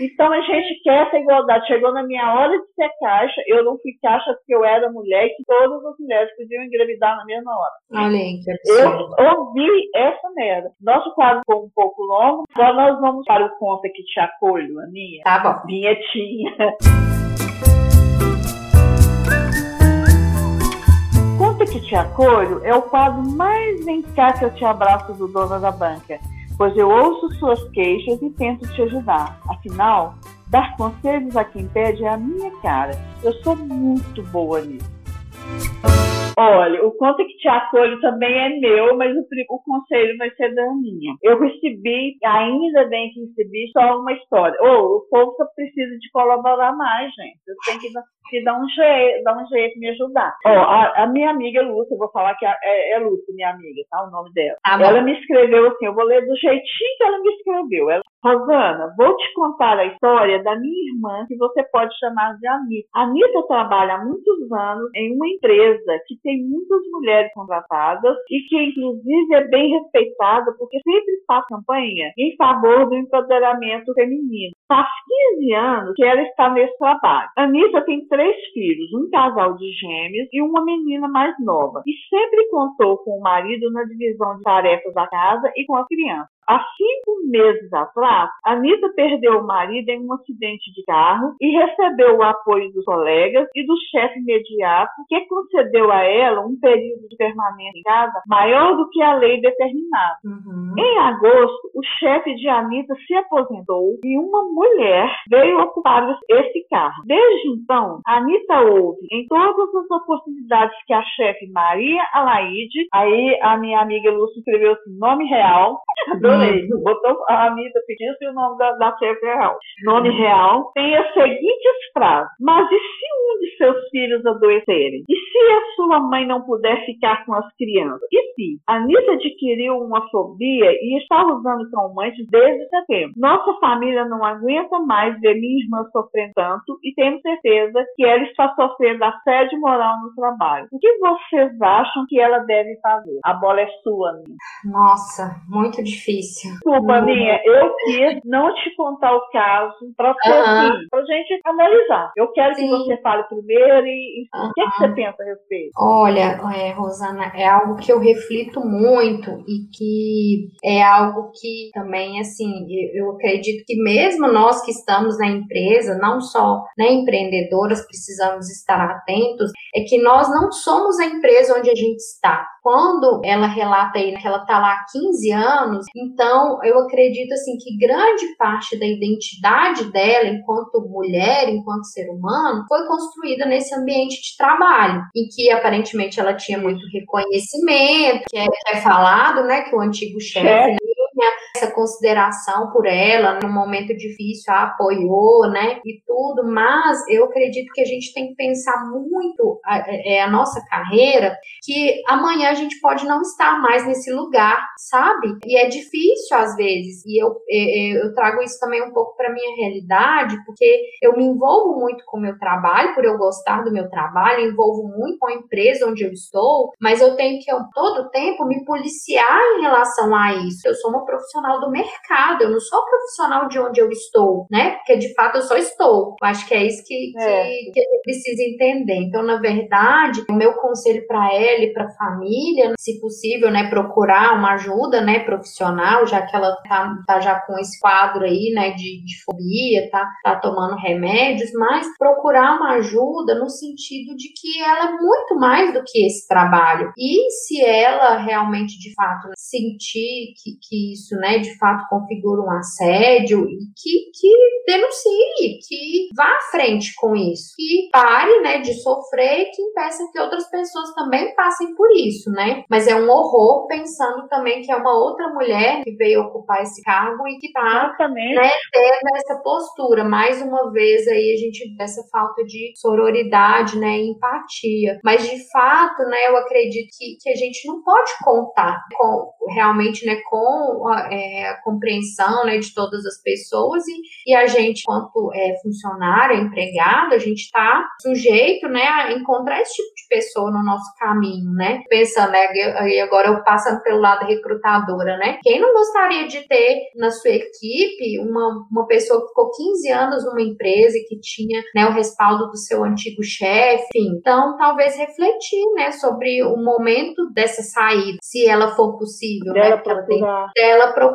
Então a gente quer essa igualdade. Chegou na minha hora de ser caixa, eu não fui caixa porque eu era mulher e que todas as mulheres podiam engravidar na mesma hora. Olha aí, que eu ouvi essa merda. Nosso quadro ficou um pouco longo, agora nós vamos para o Conta que te acolho, Aninha. Tá bom. Vinhetinha. Conta que te acolho é o quadro mais vem cá que eu te abraço do dono da banca, pois eu ouço suas queixas e tento te ajudar. Afinal, dar conselhos a quem pede é a minha cara. Eu sou muito boa nisso. Olha, o conto que te acolho também é meu, mas o, o conselho vai ser da minha. Eu recebi, ainda bem que recebi, só uma história. Ou oh, o povo só precisa de colaborar mais, gente. Eu tenho que e dá um jeito, dá um jeito de me ajudar. Ó, a, a, minha amiga Lúcia, eu vou falar que é, é, é Lúcia, minha amiga, tá? O nome dela. Tá ela me escreveu assim, eu vou ler do jeitinho que ela me escreveu. Ela, Rosana, vou te contar a história da minha irmã, que você pode chamar de Anitta. A Anitta trabalha há muitos anos em uma empresa que tem muitas mulheres contratadas e que, inclusive, é bem respeitada porque sempre faz campanha em favor do empoderamento feminino. Faz 15 anos que ela está nesse trabalho. A Anitta tem três filhos, um casal de gêmeos e uma menina mais nova. E sempre contou com o marido na divisão de tarefas da casa e com a criança. Há cinco meses atrás, Anitta perdeu o marido em um acidente de carro e recebeu o apoio dos colegas e do chefe imediato, que concedeu a ela um período de permanência em casa maior do que a lei determinava. Uhum. Em agosto, o chefe de Anitta se aposentou e uma mulher veio ocupar esse cargo. Desde então, Anitta ouve em todas as oportunidades que a chefe Maria Alaide, aí a minha amiga Lúcia escreveu assim, nome real, adorei, uhum. botou a Anitta pedindo o nome da, da chefe real. Nome uhum. real tem as seguintes frases, mas e se um de seus filhos adoecerem? E se a sua mãe não puder ficar com as crianças? E se? A Anitta adquiriu uma fobia e está usando calmantes desde setembro. Nossa família não aguenta mais ver minha irmã sofrendo tanto e temos certeza que ela está sofrendo assédio moral no trabalho. O que vocês acham que ela deve fazer? A bola é sua, minha. Nossa, muito difícil. Desculpa, hum. minha. Eu quis não te contar o caso para uhum. a gente analisar. Eu quero Sim. que você fale primeiro e, e uhum. o que, é que, você pensa a respeito? Olha, é, Rosana, é algo que eu reflito muito e que é algo que também, assim, eu acredito que mesmo nós que estamos na empresa, não só né, empreendedoras, precisamos estar atentos, é que nós não somos a empresa onde a gente está. Quando ela relata aí que ela está lá há 15 anos, então eu acredito assim que grande parte da identidade dela enquanto mulher, enquanto ser humano, foi construída nesse ambiente de trabalho, em que aparentemente ela tinha muito reconhecimento, que é, que é falado, né, que o antigo chefe essa consideração por ela no momento difícil, a apoiou, né, e tudo, mas eu acredito que a gente tem que pensar muito a, é, a nossa carreira, que amanhã a gente pode não estar mais nesse lugar, sabe? E é difícil às vezes, e eu, eu, é, é, eu trago isso também um pouco para minha realidade, porque eu me envolvo muito com o meu trabalho, por eu gostar do meu trabalho, envolvo muito com a empresa onde eu estou, mas eu tenho que eu, todo tempo me policiar em relação a isso. Eu sou uma profissional do mercado, eu não sou profissional de onde eu estou, né? Porque de fato eu só estou. Eu acho que é isso que, é. que, que precisa entender. Então, na verdade, o meu conselho para ela e para a família, se possível, né, procurar uma ajuda, né, profissional, já que ela tá, tá já com esse quadro aí, né, de, de fobia, tá, tá tomando remédios, mas procurar uma ajuda no sentido de que ela é muito mais do que esse trabalho. E se ela realmente, de fato, sentir que, que isso, né, de fato configura um assédio e que, que denuncie, que vá à frente com isso, que pare, né, de sofrer e que impeça que outras pessoas também passem por isso, né? Mas é um horror pensando também que é uma outra mulher que veio ocupar esse cargo e que tá, né, tendo essa postura. Mais uma vez aí a gente vê essa falta de sororidade, né, empatia. Mas de fato, né, eu acredito que, que a gente não pode contar com realmente, né, com é, a compreensão né, de todas as pessoas e, e a gente, quanto é, funcionário, empregado, a gente está sujeito né, a encontrar esse tipo de pessoa no nosso caminho, né? Pensando, né, e agora eu passando pelo lado recrutadora, né? Quem não gostaria de ter na sua equipe uma, uma pessoa que ficou 15 anos numa empresa e que tinha né, o respaldo do seu antigo chefe? Então, talvez refletir né, sobre o momento dessa saída, se ela for possível, dela né? Procurar. Dela procurar,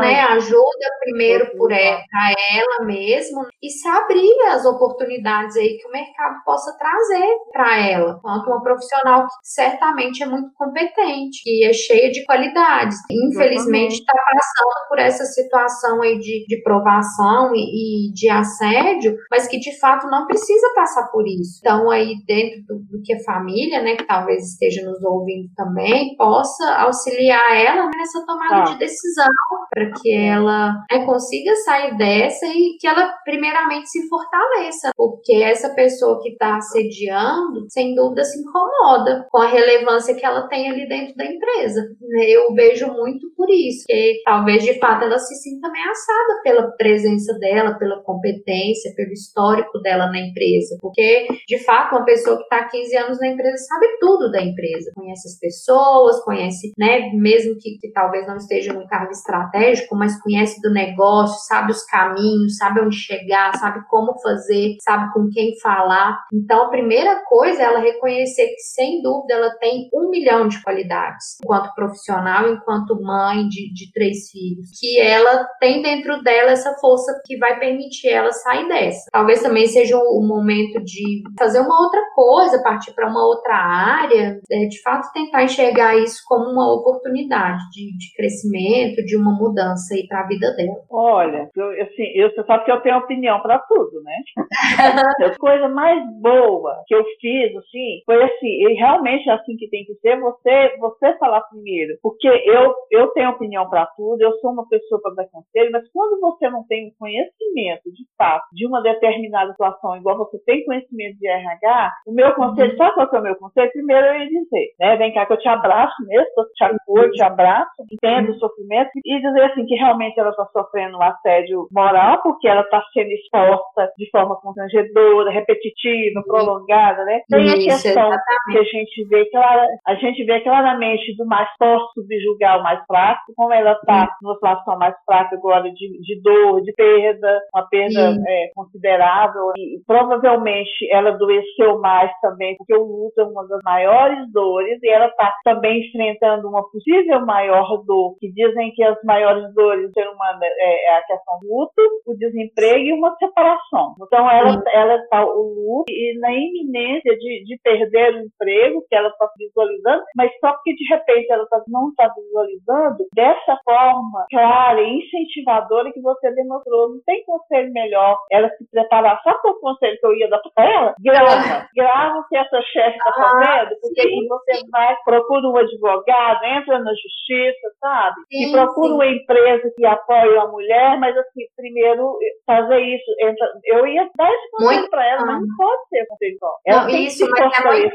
né? Ajuda primeiro por ela, pra ela mesmo e se abrir as oportunidades aí que o mercado possa trazer para ela, quanto uma profissional que certamente é muito competente e é cheia de qualidades. Infelizmente está passando por essa situação aí de, de provação e, e, de assédio, mas que de fato não precisa passar por isso. Então aí dentro do, do que a família, né, que talvez esteja nos ouvindo também, possa auxiliar ela nessa tomada ah. de decisão para que ela né, consiga sair dessa e que ela primeiramente se fortaleça, porque essa pessoa que está assediando, sem dúvida, se incomoda com a relevância que ela tem ali dentro da empresa. Eu vejo muito por isso, que talvez de fato ela se sinta ameaçada pela presença dela, pela competência, pelo histórico dela na empresa, porque de fato uma pessoa que está há 15 anos na empresa sabe tudo da empresa, conhece as pessoas, conhece, né, mesmo que, que talvez não esteja num cargo estratégico, mas conhece do negócio, sabe os caminhos, sabe onde chegar, sabe como fazer, sabe com quem falar. Então, a primeira coisa é ela reconhecer que, sem dúvida, ela tem um milhão de qualidades, enquanto profissional, enquanto mãe de, de três filhos, que ela tem dentro dela essa força que vai permitir ela sair dessa. Talvez também seja o momento de fazer uma outra coisa, partir para uma outra área, é, de fato tentar enxergar isso como uma oportunidade de, de crescimento, de uma mudança aí para a vida dela. Olha, eu, assim, eu, você sabe que eu tenho opinião para tudo, né? a coisa mais boa que eu fiz, assim, foi assim, e realmente é assim que tem que ser, você, você falar primeiro, porque eu, eu tenho opinião para tudo, eu sou uma pessoa para dar conselho, mas quando você não tem conhecimento, de fato, de uma determinada situação, igual você tem conhecimento de RH, o meu conselho, uhum. sabe qual é o meu conselho? Primeiro eu ia dizer, né, vem cá que eu te abraço mesmo, eu te acolho, te abraço, entendo o sofrimento, e dizer assim, que realmente ela está sofrendo um assédio moral, porque ela está sendo exposta de forma constrangedora, repetitiva, prolongada, né? Tem a questão exatamente. que a gente vê clara, a gente vê claramente do mais forte subjugar o mais fraco, como ela está numa situação mais fraca agora de, de dor, de perda, uma perda é, considerável, e provavelmente ela adoeceu mais também, porque o luto é uma das maiores dores, e ela está também enfrentando uma possível maior dor, que dizem que as maiores dores do ser humano é, é a questão do luto, o desemprego e uma separação. Então ela ela está o luto e na iminência de, de perder o emprego que ela está visualizando, mas só porque de repente ela tá, não está visualizando dessa forma clara e incentivadora que você demonstrou. Não tem conselho melhor ela se preparar. Sabe qual conselho que eu ia dar para ela? Grava. Grava o que essa chefe está ah, fazendo, porque aí você vai, procura um advogado, entra na justiça, sabe? Sim, e procura sim. uma empresa que apoie a mulher, mas assim, primeiro fazer isso. Entra, eu ia dar esse conselho para ela, mas não pode ser conselho Ela não, tem isso, que se é fortalecer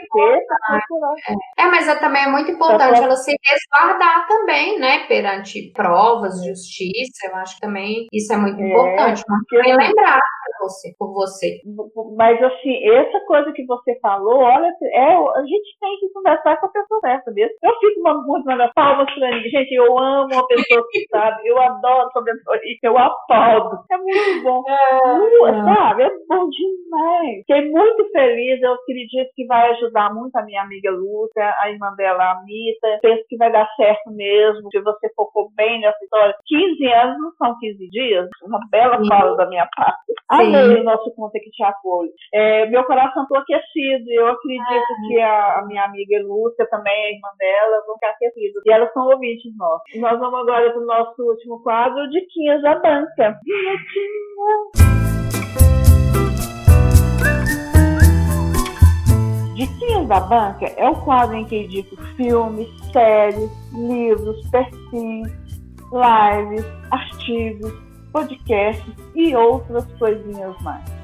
é, é, mas é, também é muito importante ela se resguardar também, né, perante provas, justiça. Eu acho que também isso é muito é, importante. Mas bem lembrar você, por você. Mas assim, essa coisa que você falou, olha, é, a gente tem que conversar com a pessoa dessa mesmo. Eu fico muito mandando palmas pra mim. Gente, eu amo uma pessoa que sabe, eu adoro sabedoria, eu aplaudo. É muito bom. É, uh, sabe? É bom demais. Fiquei muito feliz, eu acredito que vai ajudar muito a minha amiga Lúcia, a irmã dela, a Anitta. Penso que vai dar certo mesmo, que você focou bem nessa história. 15 anos não são 15 dias, uma bela fala da minha parte. Amei o nosso conta que te acolhe. É, meu coração está aquecido. Eu acredito ah. que a, a, minha amiga Lúcia também, a irmã dela, vão ficar aquecidas. E elas são ouvintes nossos. Nós vamos agora para o nosso último quadro, Diquinhas da Banca. Diquinhas da Banca é o quadro em que indico filmes, séries, livros, perfis, lives, artigos, podcasts e outras coisinhas mais.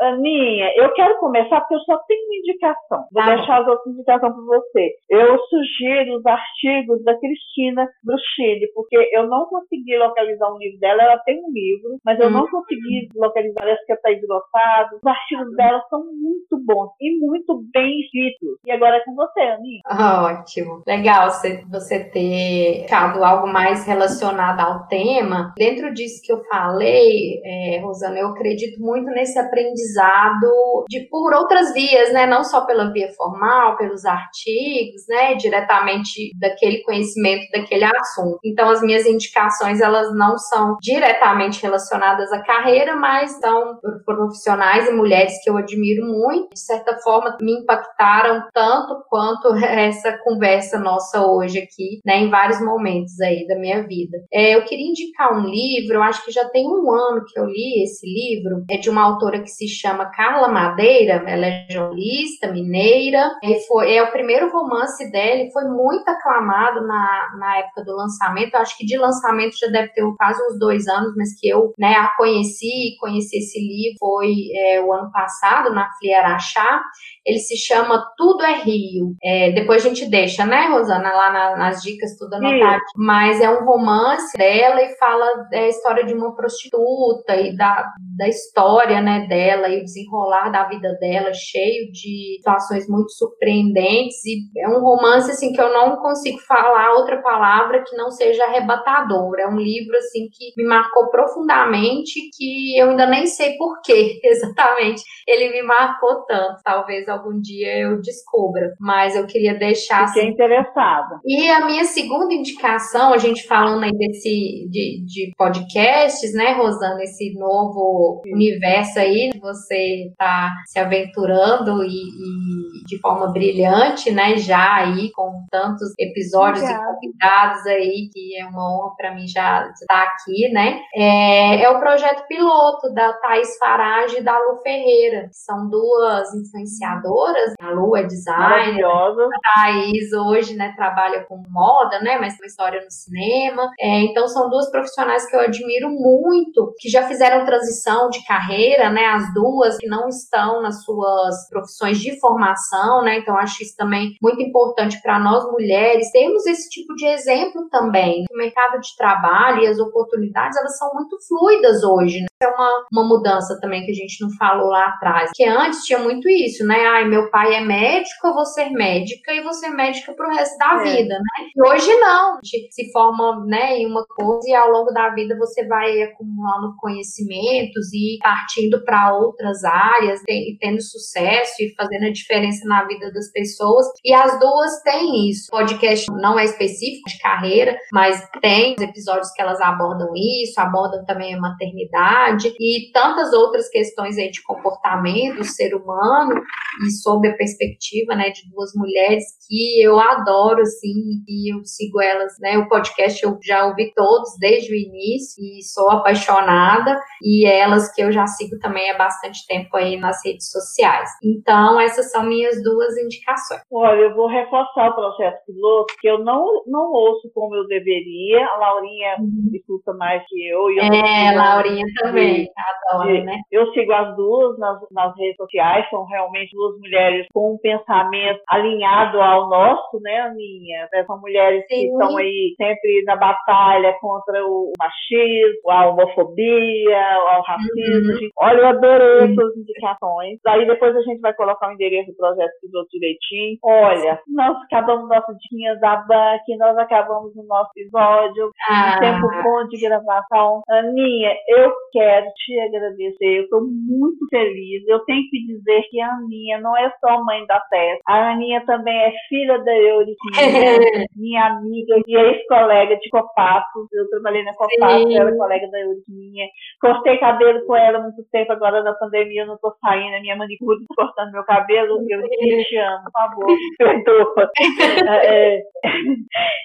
Aninha, eu quero começar porque eu só tenho uma indicação. Vou tá. deixar as outras indicações para você. Eu sugiro os artigos da Cristina Bruchini, porque eu não consegui localizar um livro dela. Ela tem um livro, mas eu hum. não consegui localizar. Parece que está esgotado. Os artigos dela são muito bons e muito bem escritos. E agora é com você, Aninha. Ótimo. Legal você, você ter ficado algo mais relacionado ao tema. Dentro disso que eu falei, é, Rosana, eu acredito muito nesse aprendizado aprendizado de, por outras vias, né? Não só pela via formal, pelos artigos, né? Diretamente daquele conhecimento daquele assunto. Então, as minhas indicações, elas não são diretamente relacionadas à carreira, mas são profissionais e mulheres que eu admiro muito. De certa forma, me impactaram tanto quanto essa conversa nossa hoje aqui, né? Em vários momentos aí da minha vida. É, eu queria indicar um livro, eu acho que já tem um ano que eu li esse livro, é de uma autora que se chama Carla Madeira, ela é jornalista, mineira, e foi, é o primeiro romance dela e foi muito aclamado na, na época do lançamento, eu acho que de lançamento já deve ter quase uns dois anos, mas que eu né, a conheci, conheci esse livro foi é, o ano passado, na Fliarachá, ele se chama Tudo é Rio. É, depois a gente deixa, né, Rosana, lá na, nas dicas tudo anotado. Mas é um romance dela e fala é, a história de uma prostituta e da, da história, né, dela e o desenrolar da vida dela, cheio de situações muito surpreendentes. E é um romance, assim, que eu não consigo falar outra palavra que não seja arrebatador. É um livro, assim, que me marcou profundamente, que eu ainda nem sei por que exatamente ele me marcou tanto. Talvez algum dia eu descubra, mas eu queria deixar. Fiquei assim. interessada. E a minha segunda indicação, a gente falando aí desse de, de podcasts, né, Rosana, esse novo universo aí, você está se aventurando e, e, de forma brilhante, né, já aí com tantos episódios Obrigada. e convidados aí, que é uma honra para mim já estar aqui, né? É, é o projeto piloto da Thais Farage e da Lu Ferreira, que são duas influenciadoras a Lu é designer. A Thaís hoje, né, trabalha com moda, né, mas tem história no cinema. É, então são duas profissionais que eu admiro muito, que já fizeram transição de carreira, né, as duas que não estão nas suas profissões de formação, né, então acho isso também muito importante para nós mulheres. Temos esse tipo de exemplo também. O mercado de trabalho e as oportunidades, elas são muito fluidas hoje, né? É uma, uma mudança também que a gente não falou lá atrás. Que antes tinha muito isso, né? Ai, meu pai é médico, eu vou ser médica e vou ser médica pro resto da é. vida, né? E hoje não. A gente se forma, né, em uma coisa e ao longo da vida você vai acumulando conhecimentos e partindo para outras áreas e tendo sucesso e fazendo a diferença na vida das pessoas. E as duas têm isso. O podcast não é específico de carreira, mas tem episódios que elas abordam isso, abordam também a maternidade e tantas outras questões aí de comportamento do ser humano e sob a perspectiva, né, de duas mulheres que eu adoro, assim, e eu sigo elas, né, o podcast eu já ouvi todos desde o início e sou apaixonada e elas que eu já sigo também há bastante tempo aí nas redes sociais. Então, essas são minhas duas indicações. Olha, eu vou reforçar o processo piloto, que eu não, não ouço como eu deveria, a Laurinha uhum. escuta mais que eu. E eu é, Laurinha também, adoro, né? Eu sigo as duas nas, nas redes sociais, são realmente duas mulheres com um pensamento alinhado ao nosso, né, Aninha? São mulheres Sim. que estão aí sempre na batalha contra o machismo, a homofobia, o racismo. Uhum. Olha, eu adorei uhum. suas indicações. Aí depois a gente vai colocar o endereço do projeto piloto direitinho. Olha, nós acabamos nossas diquinhas da banca, nós acabamos o nosso episódio, ah. um tempo bom de gravação. Aninha, eu quero te agradecer, eu estou muito feliz. Eu tenho que dizer que a Aninha não é só mãe da Tessa. A Aninha também é filha da Euriquinha, minha amiga e ex-colega de Copatos. Eu trabalhei na Copatos, ela é colega da Euriquinha. Cortei cabelo com ela há muito tempo, agora na pandemia eu não tô saindo, a minha manicure tá cortando meu cabelo. Eu te amo, por favor, perdoa. É, é.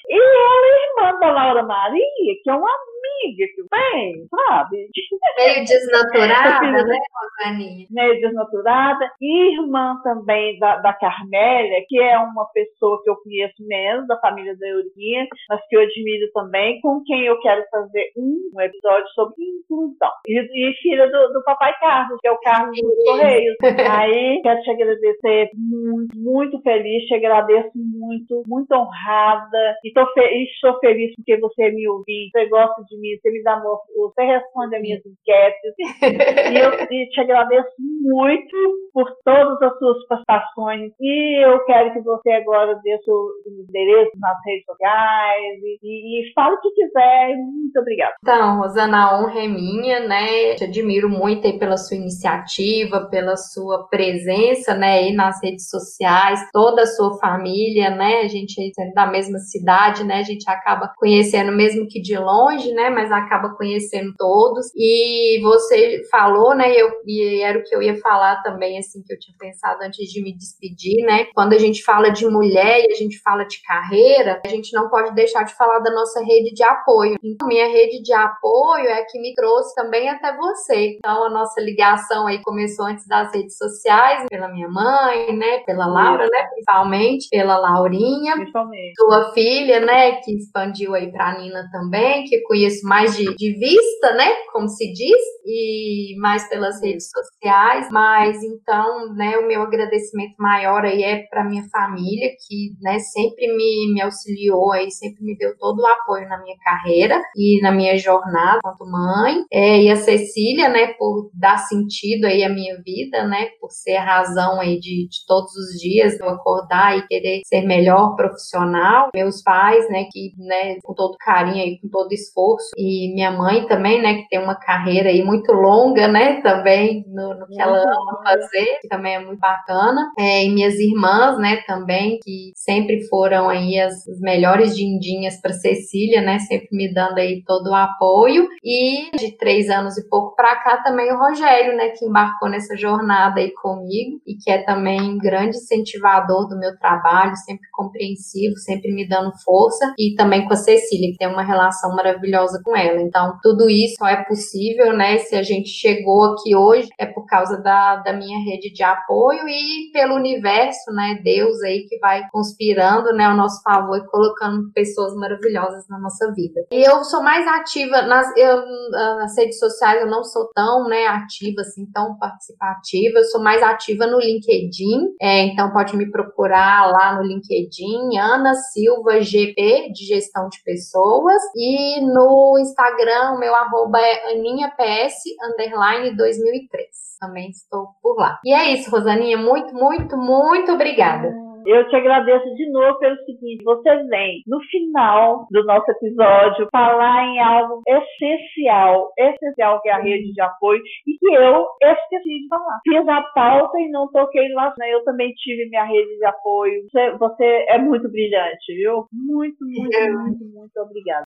E ela é irmã da Laura Maria, que é uma amiga que vem, sabe? Meio desnaturada, né, Rosaninha? Meio desnaturada. Irmã também da, da Carmélia, que é uma pessoa que eu conheço menos, da família da Eurinha, mas que eu admiro também, com quem eu quero fazer um, um episódio sobre inclusão. E, e filha do, do papai Carlos, que é o Carlos dos Correios. Aí, quero te agradecer muito, muito feliz, te agradeço muito, muito honrada. E estou fe feliz porque você me ouviu, você gosta de mim, você me dá amor, você responde as minhas enquetes. e eu e te agradeço muito por todas as suas participações. E eu quero que você agora dê seus endereços nas redes sociais e, e fale o que quiser. Muito obrigada. Então, Rosana, a honra é minha, né? Te admiro muito aí pela sua iniciativa, pela sua presença, né, aí nas redes sociais, toda a sua família, né? A gente aí da mesma cidade, né? A gente acaba conhecendo mesmo que de longe, né? Mas acaba conhecendo todos. E você falou, né? Eu, e era o que eu ia falar também, assim, que eu tinha pensado antes de me despedir, né? Quando a gente fala de mulher e a gente fala de carreira, a gente não pode deixar de falar da nossa rede de apoio. Então, minha rede de apoio é a que me trouxe também até você. Então, a nossa ligação aí começou antes das redes sociais, pela minha mãe, né? Pela Laura, né? Principalmente, pela Laurinha. Principalmente. Sua filha, né? Que expandiu aí pra Nina também, que conheço mais de, de vista, né? Como se diz, e mais pelas redes sociais. Mas então, né? O meu agradecimento maior aí é para minha família, que, né? Sempre me, me auxiliou aí, sempre me deu todo o apoio na minha carreira e na minha jornada quanto mãe. É, e a Cecília, né? Por dar sentido aí à minha vida, né? Por ser a razão aí de, de todos os dias eu acordar e querer ser melhor profissional. Meus pais, né? Que, né? Com todo carinho aí, com todo esforço. E minha mãe também, né? Que tem uma carreira aí muito longa, né? Também no, no que ela ama fazer, que também é muito bacana. É, e minhas irmãs, né? Também, que sempre foram aí as, as melhores dindinhas para Cecília, né? Sempre me dando aí todo o apoio. E de três anos e pouco para cá também o Rogério, né? Que embarcou nessa jornada aí comigo e que é também um grande incentivador do meu trabalho, sempre compreensivo, sempre me dando força. E também com a Cecília, que tem uma relação maravilhosa com ela. Então, tudo isso só é possível, né? Se a gente chegou aqui hoje, é por causa da, da minha rede de apoio e pelo universo, né? Deus aí que vai conspirando, né? Ao nosso favor e colocando pessoas maravilhosas na nossa vida. E eu sou mais ativa nas, eu, nas redes sociais, eu não sou tão, né? Ativa assim, tão participativa. Eu sou mais ativa no LinkedIn. É, então, pode me procurar lá no LinkedIn, Ana Silva GP, de gestão de pessoas. E no Instagram, meu arroba é aninhaps, underline 2003. Também estou por lá. E é isso, Rosaninha. Muito, muito, muito obrigada. Eu te agradeço de novo pelo seguinte: você vem no final do nosso episódio falar em algo essencial, essencial que é a rede de apoio e que eu esqueci de falar. Fiz a pauta e não toquei lá. Né? Eu também tive minha rede de apoio. Você, você é muito brilhante, viu? Muito, muito, é. muito, muito obrigada.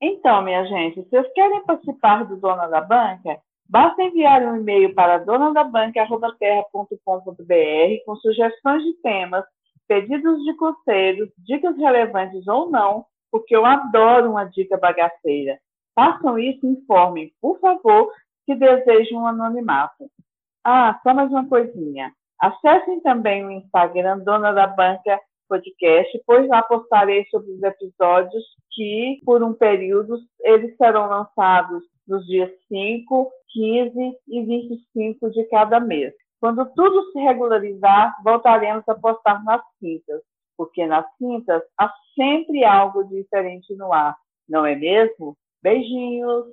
Então, minha gente, se vocês querem participar do Dona da Banca, basta enviar um e-mail para donadabanca.terra.com.br com sugestões de temas, pedidos de conselhos, dicas relevantes ou não, porque eu adoro uma dica bagaceira. Façam isso e informem, por favor, se desejam um anonimato. Ah, só mais uma coisinha. Acessem também o Instagram Dona da Banca podcast, pois lá postarei sobre os episódios que, por um período, eles serão lançados nos dias 5, 15 e 25 de cada mês. Quando tudo se regularizar, voltaremos a postar nas quintas, porque nas quintas há sempre algo diferente no ar, não é mesmo? Beijinhos!